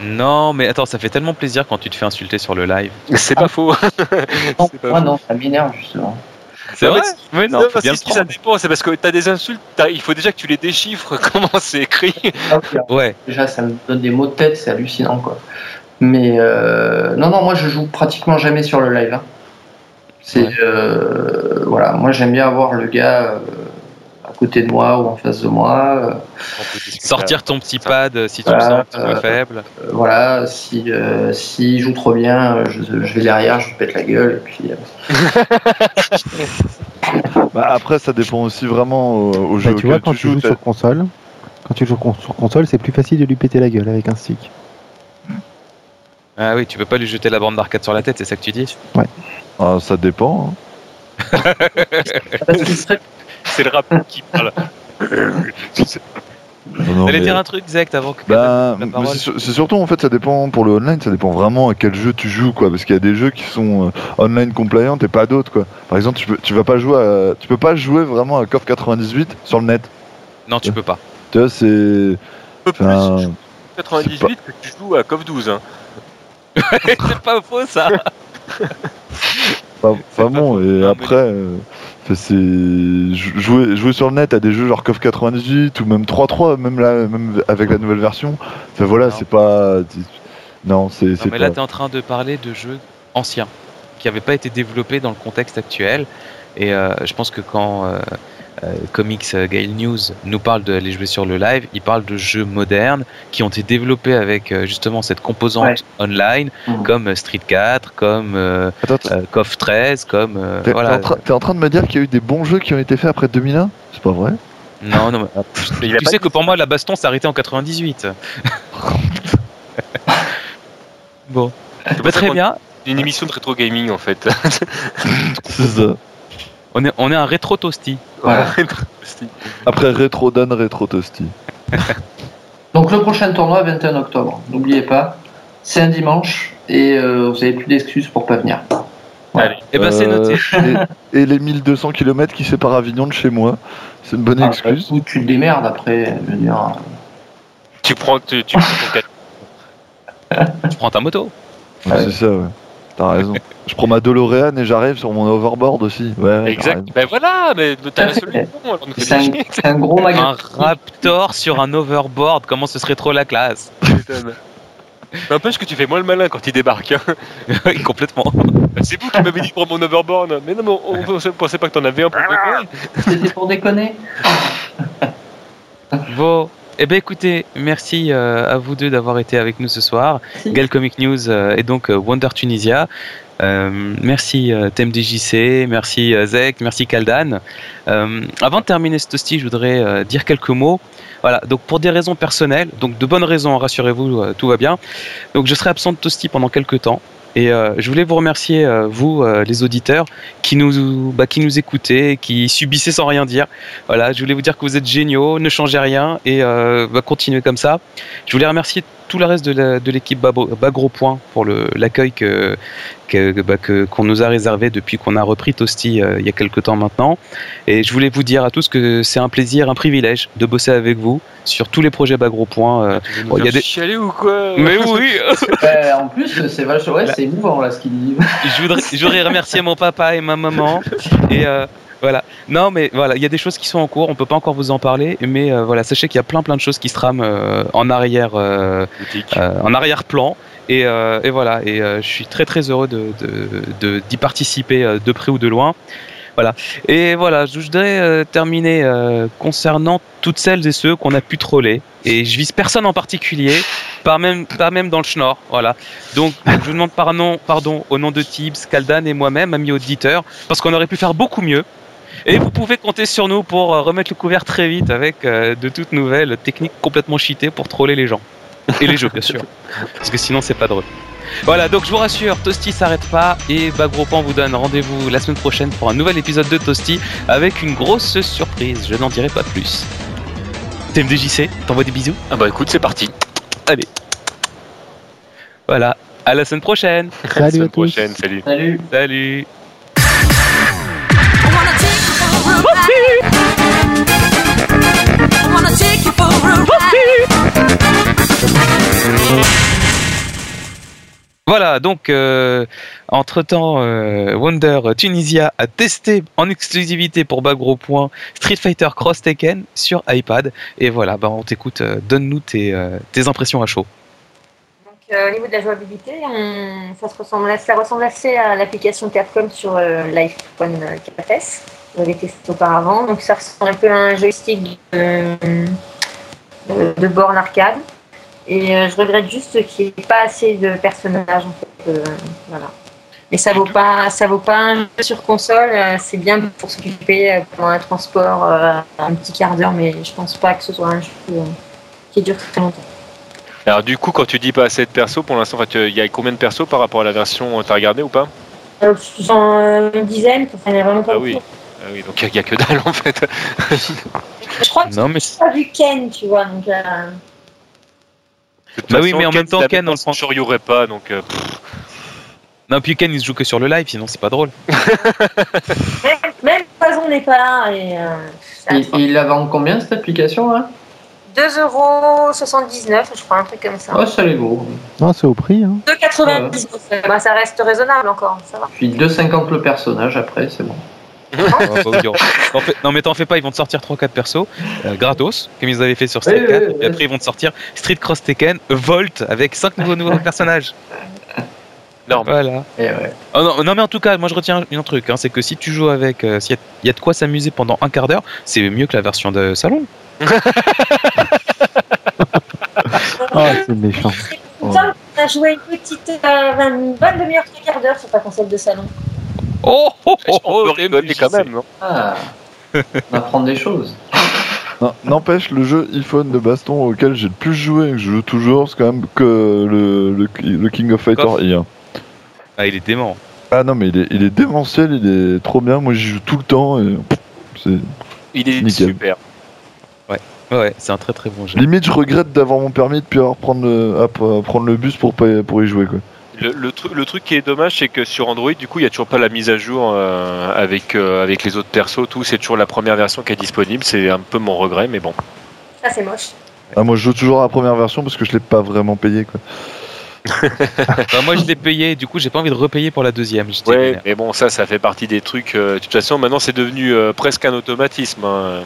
Non, mais attends, ça fait tellement plaisir quand tu te fais insulter sur le live. C'est pas faux. Non, C'est pas moi faux. non, ça m'énerve justement. C'est Non, vrai mais non, Non, faut parce bien que le si ça prendre. dépend, c'est parce que t'as des insultes, il faut déjà que tu les déchiffres, comment c'est écrit. Ouais. Déjà, ça me donne des mots de tête, c'est hallucinant quoi. Mais euh, non, non, moi je joue pratiquement jamais sur le live. hein. C'est Ouais. euh, voilà, moi j'aime bien avoir le gars euh, à côté de moi ou en face de moi. euh, Sortir ton petit pad si tu Voilà, le sens un petit peu faible. euh, voilà, si euh, s'il joue trop bien, je, je vais derrière, je lui pète la gueule et puis. euh, Bah, après, ça dépend aussi vraiment au, au Bah, jeu tu vois, quand tu joues sur console, quand tu joues sur console, c'est plus facile de lui péter la gueule avec un stick. Ah oui, tu peux pas lui jeter la bande d'arcade sur la tête, c'est ça que tu dis Ah, ça dépend. hein. C'est le rap qui parle. T'allais mais- dire un truc, Zach, avant que Bah, c'est sur- c'est surtout en fait ça dépend pour le online ça dépend vraiment à quel jeu tu joues quoi parce qu'il y a des jeux qui sont euh, online compliant et pas d'autres quoi par exemple tu peux tu vas pas jouer à, tu peux pas jouer vraiment à KOF 98 sur le net Non, tu peux pas. tu vois c'est Un peu plus, Enfin, je joue 98 que tu joues à KOF 12. Hein. c'est pas faux ça. Pas, pas bon et Non, après euh, c'est jou- jouer jouer sur le net à des jeux genre KOF 98 ou même 3-3 même là même avec la nouvelle version. Enfin voilà c'est pas non c'est mais là, pas- tu es en train de parler de jeux anciens qui n'avaient pas été développés dans le contexte actuel. Et euh, je pense que quand euh, euh, Comics euh, Gale News nous parle de les jouer sur le live, il parle de jeux modernes qui ont été développés avec euh, justement cette composante Ouais. online, comme Street 4, comme euh, euh, KOF 13, comme. euh, T'es voilà. en, train- t'es en train de me dire qu'il y a eu des bons jeux qui ont été faits après 2001 C'est pas vrai? Non, non, mais, tu sais dit que pour moi, la baston s'est arrêtée en 98. bon. C'est Bah, très bien. Une émission de rétro gaming en fait. C'est ça. On est, on est un rétro toasty. voilà. Après Retro Dan, Retro Toasty. Donc le prochain tournoi 21 octobre, n'oubliez pas, c'est un dimanche et euh, vous avez plus d'excuses pour pas venir. Allez. Eh ben, c'est Euh. Et, et les 1200 km qui séparent Avignon de chez moi. C'est une bonne Ah, excuse. Ou tu te démerdes après, je veux dire. tu prends, tu, tu prends ton Tu prends ta moto. Ouais, C'est ça, ouais. T'as raison. Je prends ma DeLorean et j'arrive sur mon overboard aussi. Ouais, Exact. Ben voilà, mais t'as la solution. C'est un, c'est un gros Un magasin. Raptor sur un overboard, comment ce serait trop la classe? Tu m'étonnes. N'empêche que tu fais moins le malin quand il débarque. Hein. oui, complètement. Bah, c'est vous qui m'avez dit pour mon overboard. Mais non, mais on, on pensait pas que t'en avais un pour déconner. C'était pour déconner. Bon, eh bien écoutez, merci euh, à vous deux d'avoir été avec nous ce soir. Si. Gal Comic News euh, et donc euh, Wonder Tunisia. Euh, merci euh, TMDJC, merci euh, Zek, merci Kaldan. Avant de terminer ce toasty, je voudrais dire quelques mots. Voilà, donc pour des raisons personnelles, donc de bonnes raisons, rassurez-vous, tout va bien. Donc je serai absent de toasty pendant quelques temps. Et euh, je voulais vous remercier, euh, vous, euh, les auditeurs, qui nous, bah, qui nous écoutez, qui subissez sans rien dire. Voilà, je voulais vous dire que vous êtes géniaux, ne changez rien et bah, continuez comme ça. Je voulais remercier tout le reste de de l'équipe Babo- Bagro Point pour l'accueil que bah, que- qu'on nous a réservé depuis qu'on a repris Toasty euh, il y a quelques temps maintenant. Et je voulais vous dire à tous que c'est un plaisir, un privilège de bosser avec vous sur tous les projets Bagro Point. euh. Tu veux nous Bon, il y a des- chialer ou quoi Mais oui, Euh, en plus, c'est vachement, ouais, c'est émouvant là ce qu'il dit. je voudrais, je voudrais remercier mon papa et ma maman. Et euh, voilà. Non, mais voilà, il y a des choses qui sont en cours. On peut pas encore vous en parler, mais euh, voilà, sachez qu'il y a plein plein de choses qui se trament euh, en arrière, euh, euh, en arrière-plan. Et, et voilà. Et je suis très très heureux de d'y participer de près ou de loin. Voilà. Et voilà, je voudrais terminer concernant toutes celles et ceux qu'on a pu troller. Et je vise personne en particulier, pas même, pas même dans le schnorr. Voilà. Donc, je vous demande pardon, pardon au nom de Tibbs, Kaldan et moi-même, amis auditeurs, parce qu'on aurait pu faire beaucoup mieux. Et vous pouvez compter sur nous pour euh, remettre le couvert très vite avec euh, de toutes nouvelles techniques complètement cheatées pour troller les gens. Et les jeux, bien sûr. Parce que sinon, c'est pas drôle. Voilà, donc je vous rassure, Toasty s'arrête pas et Bagropan vous donne rendez-vous la semaine prochaine pour un nouvel épisode de Toasty avec une grosse surprise. Je n'en dirai pas plus. TMDJC, t'envoies des bisous Ah bah écoute, c'est parti. Voilà, à la semaine prochaine. À la Salut à semaine tous. prochaine, salut. Salut. Salut. Voilà, donc euh, entre-temps, euh, Wonder Tunisia a testé en exclusivité pour Bagro Point Street Fighter Cross Tekken sur iPad. Et voilà, bah, on t'écoute, euh, donne-nous tes, impressions à chaud. Donc, au niveau de la jouabilité, ça, se ressemble, ça ressemble assez à l'application Capcom sur l'iPhone 4S. On l'avait testé auparavant. Donc ça ressemble un peu à un joystick de, de, borne arcade. Et euh, je regrette juste qu'il n'y ait pas assez de personnages en fait. euh, voilà. Mais ça vaut pas, ça vaut pas un jeu sur console. euh, c'est bien pour s'occuper pendant un transport un petit quart d'heure, mais je pense pas que ce soit un jeu qui dure très longtemps. Alors du coup, quand tu dis pas assez de persos, pour l'instant, il y a combien de persos par rapport à la version T'as regardé ou pas? Une dizaine, ça n'est vraiment pas Ah oui. beaucoup. Ah oui, donc il n'y a, que dalle en fait. Je crois que Non, mais c'est pas vu Ken, tu vois. Donc, euh, Bah oui, mais en même temps, il Ken, on le prend. Je aurait pas, donc. euh, non, puis Ken il se joue que sur le live, sinon c'est pas drôle. même, même Poison n'est pas là. Et, euh, Et, et il la vend combien cette application là? 2,79€, je crois, un truc comme ça. Oh, ça les vaut. Non, c'est au prix. Hein. 2,99€. Bah, ça reste raisonnable encore, ça va. Puis 2,50 le personnage après, c'est bon. Bah non mais t'en fais pas, ils vont te sortir 3-4 persos euh, gratos, comme ils avaient fait sur Street Oui, 4, oui, oui, et après ils vont te sortir Street Cross Tekken, Volt, avec 5 nouveaux, nouveaux personnages. Non. Voilà. Et ouais. Oh non, non, mais en tout cas, moi je retiens un truc, hein, c'est que si tu joues avec, euh, s'il y, a- il y a de quoi s'amuser pendant un quart d'heure, c'est mieux que la version de salon. Ah, c'est méchant. Semble qu'on a joué une petite, euh, une bonne demi-heure, trois quarts d'heure sur ta console de salon. Oh, oh, oh, on peut oh, rigoler quand même, Ah, on apprend des choses. N'empêche, le jeu iPhone de baston auquel j'ai le plus joué et que je joue toujours, c'est quand même que le, le, le King of Fighter Coff. I1. Ah, il est dément. Ah non, mais il est, il est démentiel, il est trop bien. Moi, j'y joue tout le temps et Il est Nickel. super. Ouais, ouais, c'est un très très bon jeu. limite, je regrette d'avoir mon permis depuis avoir prendre le, à- à prendre le bus pour pas- pour y jouer quoi. Le, le, tru- le truc qui est dommage, c'est que sur Android, du coup, il n'y a toujours pas la mise à jour euh, avec, euh, avec les autres persos, tout. C'est toujours la première version qui est disponible. C'est un peu mon regret, mais bon. Ça, c'est moche. Ah, moi, je joue toujours à la première version parce que je l'ai pas vraiment payé quoi. Bah, moi je l'ai payé, du coup j'ai pas envie de repayer pour la deuxième. Ouais, vénère. mais bon, ça, ça fait partie des trucs. euh, de toute façon, maintenant, c'est devenu euh, presque un automatisme. hein.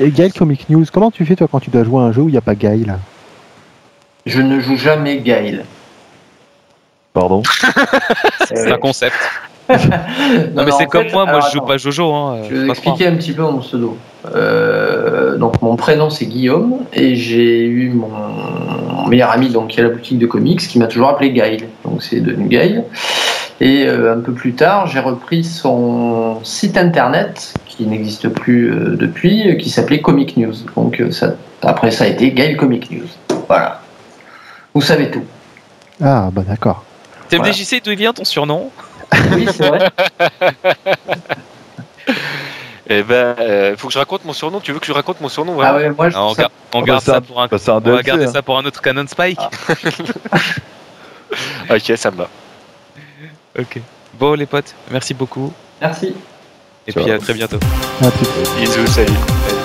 Et Gaël Comic News, comment tu fais toi quand tu dois jouer à un jeu où il n'y a pas Gaël? Je ne joue jamais Gaël. Pardon. C'est un concept. Non, mais c'est comme moi, moi je joue pas Jojo. Hein, Je vais vous faut pas expliquer un petit peu mon pseudo. Euh, donc mon prénom c'est Guillaume et j'ai eu mon meilleur ami donc qui a la boutique de comics qui m'a toujours appelé Gaël. Donc c'est devenu Gaël. Et euh, un peu plus tard, j'ai repris son site internet qui n'existe plus euh, depuis, euh, qui s'appelait Comic News. Donc euh, ça, après ça a été Gaël Comic News. Voilà. Vous savez tout. Ah, bah d'accord. Crois. Voilà. TMDJC, d'où vient ton surnom? Oui, c'est vrai. Eh ben, euh, faut que je raconte mon surnom. Tu veux que je raconte mon surnom Ah ouais, moi je Ah, On, ça- bah, garde c'est ça pour un. bah, On va garder hein. ça pour un autre Canon Spike. Ok, ça me va. Ok. Bon les potes, merci beaucoup. Merci. Et Ciao. puis à très bientôt. À plus. Bisous, salut.